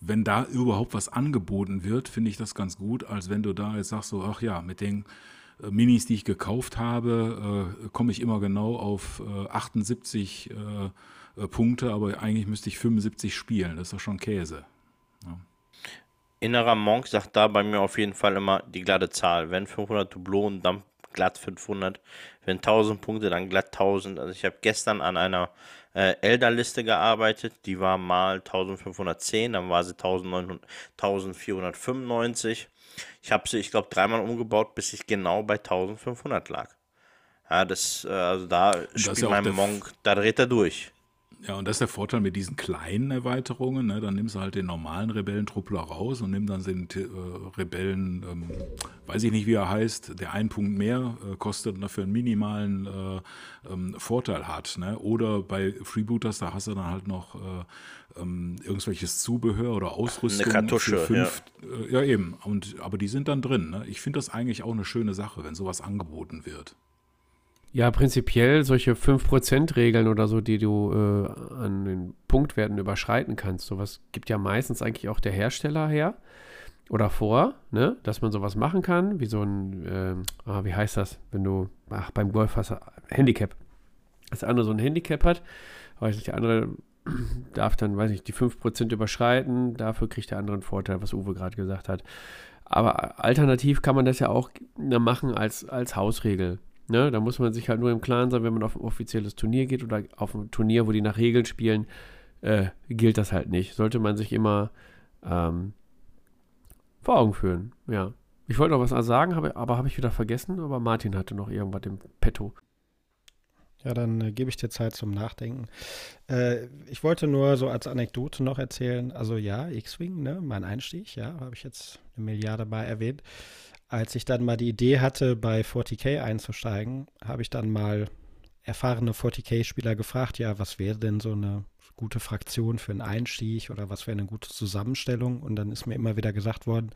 wenn da überhaupt was angeboten wird, finde ich das ganz gut, als wenn du da jetzt sagst so, ach ja, mit den äh, Minis, die ich gekauft habe, äh, komme ich immer genau auf äh, 78 äh, äh, Punkte, aber eigentlich müsste ich 75 spielen. Das ist doch schon Käse. Ja. Innerer Monk sagt da bei mir auf jeden Fall immer die glatte Zahl. Wenn 500 Dublonen, dann glatt 500. Wenn 1000 Punkte, dann glatt 1000. Also ich habe gestern an einer äh, Elder-Liste gearbeitet. Die war mal 1510, dann war sie 1900, 1495. Ich habe sie, ich glaube, dreimal umgebaut, bis ich genau bei 1500 lag. Ja, das, äh, also da spielt ja mein Monk, da dreht er durch. Ja, und das ist der Vorteil mit diesen kleinen Erweiterungen. Ne? Dann nimmst du halt den normalen Rebellentruppler raus und nimm dann den äh, Rebellen, ähm, weiß ich nicht, wie er heißt, der einen Punkt mehr äh, kostet und dafür einen minimalen äh, ähm, Vorteil hat. Ne? Oder bei Freebooters, da hast du dann halt noch äh, ähm, irgendwelches Zubehör oder Ausrüstung. Eine Kartusche, für fünf, ja. Äh, ja. eben. Und, aber die sind dann drin. Ne? Ich finde das eigentlich auch eine schöne Sache, wenn sowas angeboten wird. Ja, prinzipiell solche 5%-Regeln oder so, die du äh, an den Punktwerten überschreiten kannst. Sowas gibt ja meistens eigentlich auch der Hersteller her oder vor, ne? dass man sowas machen kann, wie so ein, äh, ah, wie heißt das, wenn du, ach, beim Golf hast Handicap. Der andere so ein Handicap hat, weiß nicht, der andere darf dann, weiß ich, die 5% überschreiten, dafür kriegt der andere einen Vorteil, was Uwe gerade gesagt hat. Aber alternativ kann man das ja auch machen als, als Hausregel. Ne? Da muss man sich halt nur im Klaren sein, wenn man auf ein offizielles Turnier geht oder auf ein Turnier, wo die nach Regeln spielen, äh, gilt das halt nicht. Sollte man sich immer ähm, vor Augen führen. Ja. Ich wollte noch was sagen, habe, aber habe ich wieder vergessen. Aber Martin hatte noch irgendwas im Petto. Ja, dann äh, gebe ich dir Zeit zum Nachdenken. Äh, ich wollte nur so als Anekdote noch erzählen, also ja, X-Wing, ne, mein Einstieg, ja, habe ich jetzt eine Milliarde mal erwähnt als ich dann mal die Idee hatte, bei 40k einzusteigen, habe ich dann mal erfahrene 40k-Spieler gefragt, ja, was wäre denn so eine gute Fraktion für einen Einstieg oder was wäre eine gute Zusammenstellung? Und dann ist mir immer wieder gesagt worden,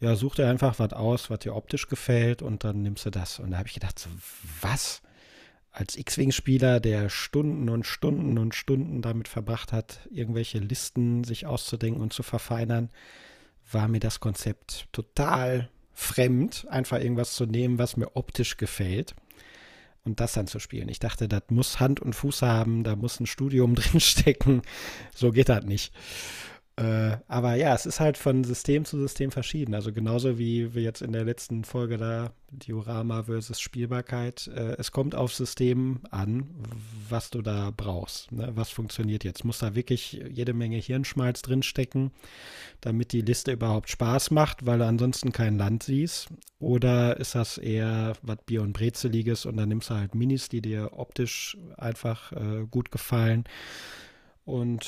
ja, such dir einfach was aus, was dir optisch gefällt und dann nimmst du das. Und da habe ich gedacht, so, was? Als X-Wing-Spieler, der Stunden und Stunden und Stunden damit verbracht hat, irgendwelche Listen sich auszudenken und zu verfeinern, war mir das Konzept total fremd, einfach irgendwas zu nehmen, was mir optisch gefällt und das dann zu spielen. Ich dachte, das muss Hand und Fuß haben, da muss ein Studium drin stecken. So geht das nicht. Äh, aber ja, es ist halt von System zu System verschieden. Also genauso wie wir jetzt in der letzten Folge da Diorama versus Spielbarkeit. Äh, es kommt auf System an, was du da brauchst. Ne? Was funktioniert jetzt? Muss da wirklich jede Menge Hirnschmalz drinstecken, damit die Liste überhaupt Spaß macht, weil du ansonsten kein Land siehst? Oder ist das eher was Bier- und Brezeliges und dann nimmst du halt Minis, die dir optisch einfach äh, gut gefallen? Und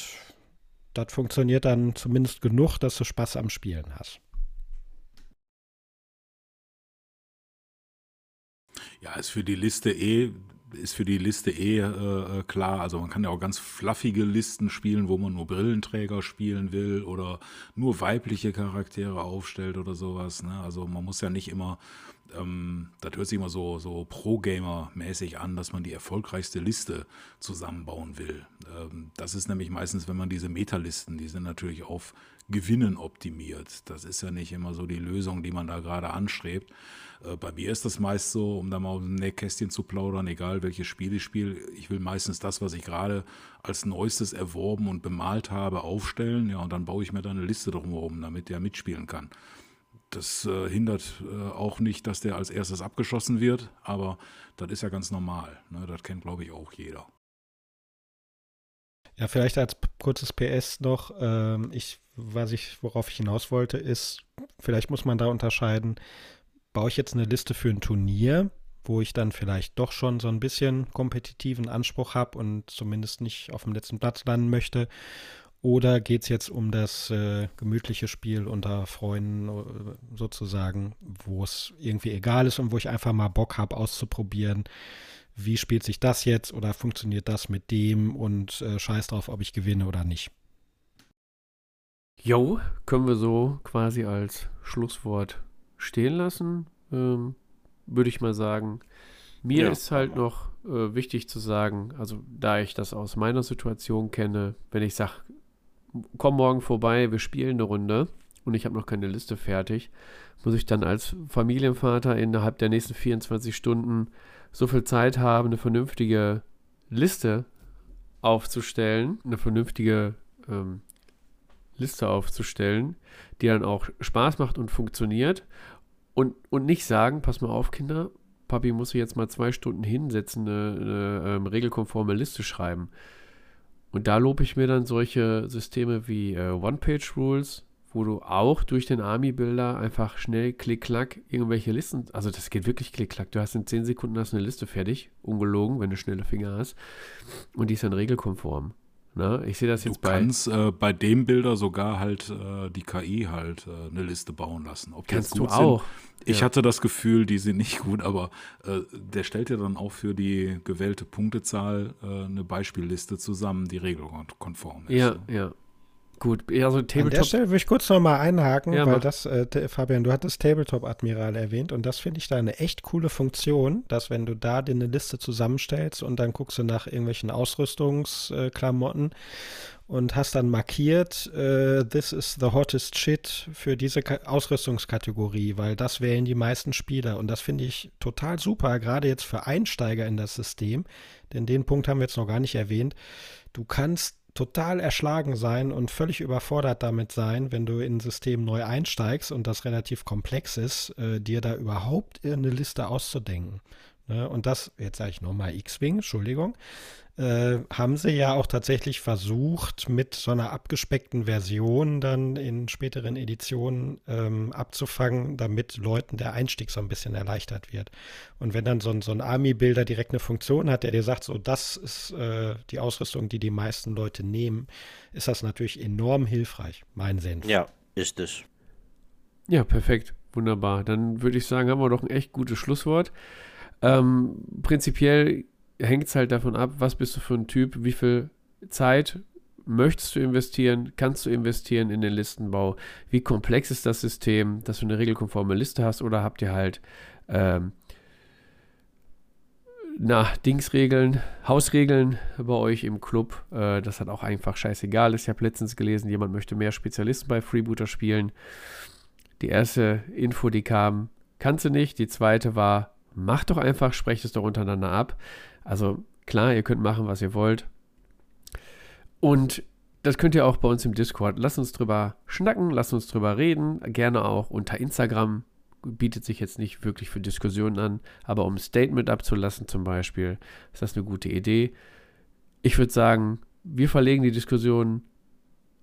das funktioniert dann zumindest genug, dass du Spaß am Spielen hast. Ja, ist für die Liste eh, ist für die Liste eh äh, äh, klar. Also man kann ja auch ganz fluffige Listen spielen, wo man nur Brillenträger spielen will oder nur weibliche Charaktere aufstellt oder sowas. Ne? Also man muss ja nicht immer ähm, das hört sich immer so, so Pro-Gamer-mäßig an, dass man die erfolgreichste Liste zusammenbauen will. Ähm, das ist nämlich meistens, wenn man diese Metalisten, die sind natürlich auf Gewinnen optimiert. Das ist ja nicht immer so die Lösung, die man da gerade anstrebt. Äh, bei mir ist das meist so, um da mal ein Nähkästchen zu plaudern, egal welches Spiel ich spiele, ich will meistens das, was ich gerade als neuestes erworben und bemalt habe, aufstellen. Ja, und dann baue ich mir da eine Liste drumherum, damit der mitspielen kann. Das äh, hindert äh, auch nicht, dass der als erstes abgeschossen wird, aber das ist ja ganz normal. Ne? Das kennt, glaube ich, auch jeder. Ja, vielleicht als kurzes PS noch, ähm, ich, was ich, worauf ich hinaus wollte, ist, vielleicht muss man da unterscheiden, baue ich jetzt eine Liste für ein Turnier, wo ich dann vielleicht doch schon so ein bisschen kompetitiven Anspruch habe und zumindest nicht auf dem letzten Platz landen möchte, oder geht es jetzt um das äh, gemütliche Spiel unter Freunden äh, sozusagen, wo es irgendwie egal ist und wo ich einfach mal Bock habe auszuprobieren, wie spielt sich das jetzt oder funktioniert das mit dem und äh, scheiß drauf, ob ich gewinne oder nicht. Jo, können wir so quasi als Schlusswort stehen lassen, ähm, würde ich mal sagen. Mir ja. ist halt noch äh, wichtig zu sagen, also da ich das aus meiner Situation kenne, wenn ich sage, komm morgen vorbei, wir spielen eine Runde. und ich habe noch keine Liste fertig, muss ich dann als Familienvater innerhalb der nächsten 24 Stunden so viel Zeit haben, eine vernünftige Liste aufzustellen, eine vernünftige ähm, Liste aufzustellen, die dann auch Spaß macht und funktioniert und, und nicht sagen, pass mal auf, Kinder, Papi muss sich jetzt mal zwei Stunden hinsetzen, eine, eine ähm, regelkonforme Liste schreiben. Und da lobe ich mir dann solche Systeme wie äh, One-Page-Rules, wo du auch durch den Army-Builder einfach schnell klick-klack irgendwelche Listen, also das geht wirklich klick-klack, du hast in 10 Sekunden hast eine Liste fertig, ungelogen, wenn du schnelle Finger hast und die ist dann regelkonform. Na, ich sehe das jetzt du bei. kannst äh, bei dem Bilder sogar halt äh, die KI halt äh, eine Liste bauen lassen. Ob die Kannst du gut auch. Sind. Ich Ja. hatte das Gefühl, die sind nicht gut, aber äh, der stellt ja dann auch für die gewählte Punktezahl äh, eine Beispielliste zusammen, die regelkonform ist. Ja, ja. Gut, ja, so An der Tabletop. Stelle würde ich kurz nochmal einhaken, Ja, weil das, äh, Fabian, du hattest Tabletop Admiral erwähnt und das finde ich da eine echt coole Funktion, dass wenn du da dir eine Liste zusammenstellst und dann guckst du nach irgendwelchen Ausrüstungsklamotten und hast dann markiert, äh, this is the hottest shit für diese Ka Ausrüstungskategorie, weil das wählen die meisten Spieler und das finde ich total super, gerade jetzt für Einsteiger in das System, denn den Punkt haben wir jetzt noch gar nicht erwähnt. Du kannst total erschlagen sein und völlig überfordert damit sein, wenn du in ein System neu einsteigst und das relativ komplex ist, äh, dir da überhaupt eine Liste auszudenken. Ne? Und das, jetzt sage ich nochmal X-Wing, Entschuldigung, äh, haben sie ja auch tatsächlich versucht, mit so einer abgespeckten Version dann in späteren Editionen ähm, abzufangen, damit Leuten der Einstieg so ein bisschen erleichtert wird. Und wenn dann so ein, so ein Army-Builder direkt eine Funktion hat, der dir sagt, so das ist äh, die Ausrüstung, die die meisten Leute nehmen, ist das natürlich enorm hilfreich, mein Senf. Ja, ist es. Ja, perfekt. Wunderbar. Dann würde ich sagen, haben wir doch ein echt gutes Schlusswort. Ähm, prinzipiell hängt es halt davon ab, was bist du für ein Typ, wie viel Zeit möchtest du investieren, kannst du investieren in den Listenbau, wie komplex ist das System, dass du eine regelkonforme Liste hast oder habt ihr halt ähm, na, Dingsregeln, Hausregeln bei euch im Club, äh, das hat auch einfach scheißegal ist. Ich habe letztens gelesen, jemand möchte mehr Spezialisten bei Freebooter spielen. Die erste Info, die kam, kannst du nicht. Die zweite war, mach doch einfach, sprecht es doch untereinander ab. Also klar, ihr könnt machen, was ihr wollt. Und das könnt ihr auch bei uns im Discord. Lasst uns drüber schnacken, lasst uns drüber reden. Gerne auch unter Instagram. Bietet sich jetzt nicht wirklich für Diskussionen an, aber um ein Statement abzulassen zum Beispiel, ist das eine gute Idee. Ich würde sagen, wir verlegen die Diskussion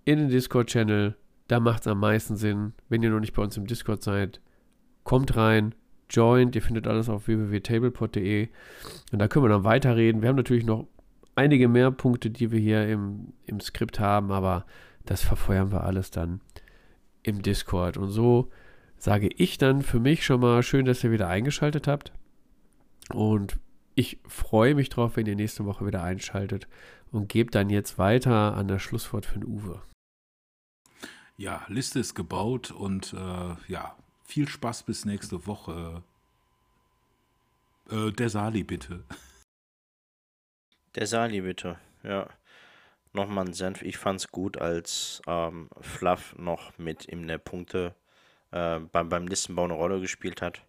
in den Discord-Channel. Da macht es am meisten Sinn. Wenn ihr noch nicht bei uns im Discord seid, kommt rein, joint. Ihr findet alles auf www.tablepod.de. Und da können wir dann weiterreden. Wir haben natürlich noch einige mehr Punkte, die wir hier im, im Skript haben, aber das verfeuern wir alles dann im Discord. Und so sage ich dann für mich schon mal schön, dass ihr wieder eingeschaltet habt. Und ich freue mich drauf, wenn ihr nächste Woche wieder einschaltet und gebt dann jetzt weiter an das Schlusswort für den Uwe. Ja, Liste ist gebaut und äh, ja, viel Spaß bis nächste Woche. Äh, der Sali bitte. Der Sali, bitte. Ja. Nochmal ein Senf. Ich fand's gut, als ähm, Fluff noch mit in der Punkte äh, beim, beim Listenbau eine Rolle gespielt hat.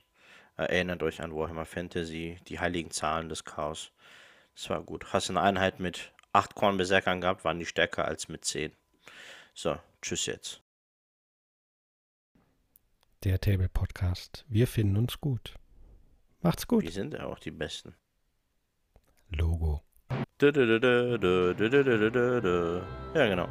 Äh, erinnert euch an Warhammer Fantasy, die heiligen Zahlen des Chaos. Das war gut. Hast eine Einheit mit 8 Kornberserkern gehabt, waren die stärker als mit 10. So, tschüss jetzt. Der Table Podcast. Wir finden uns gut. Macht's gut. Wir sind ja auch die Besten. Logo. Ja, genau.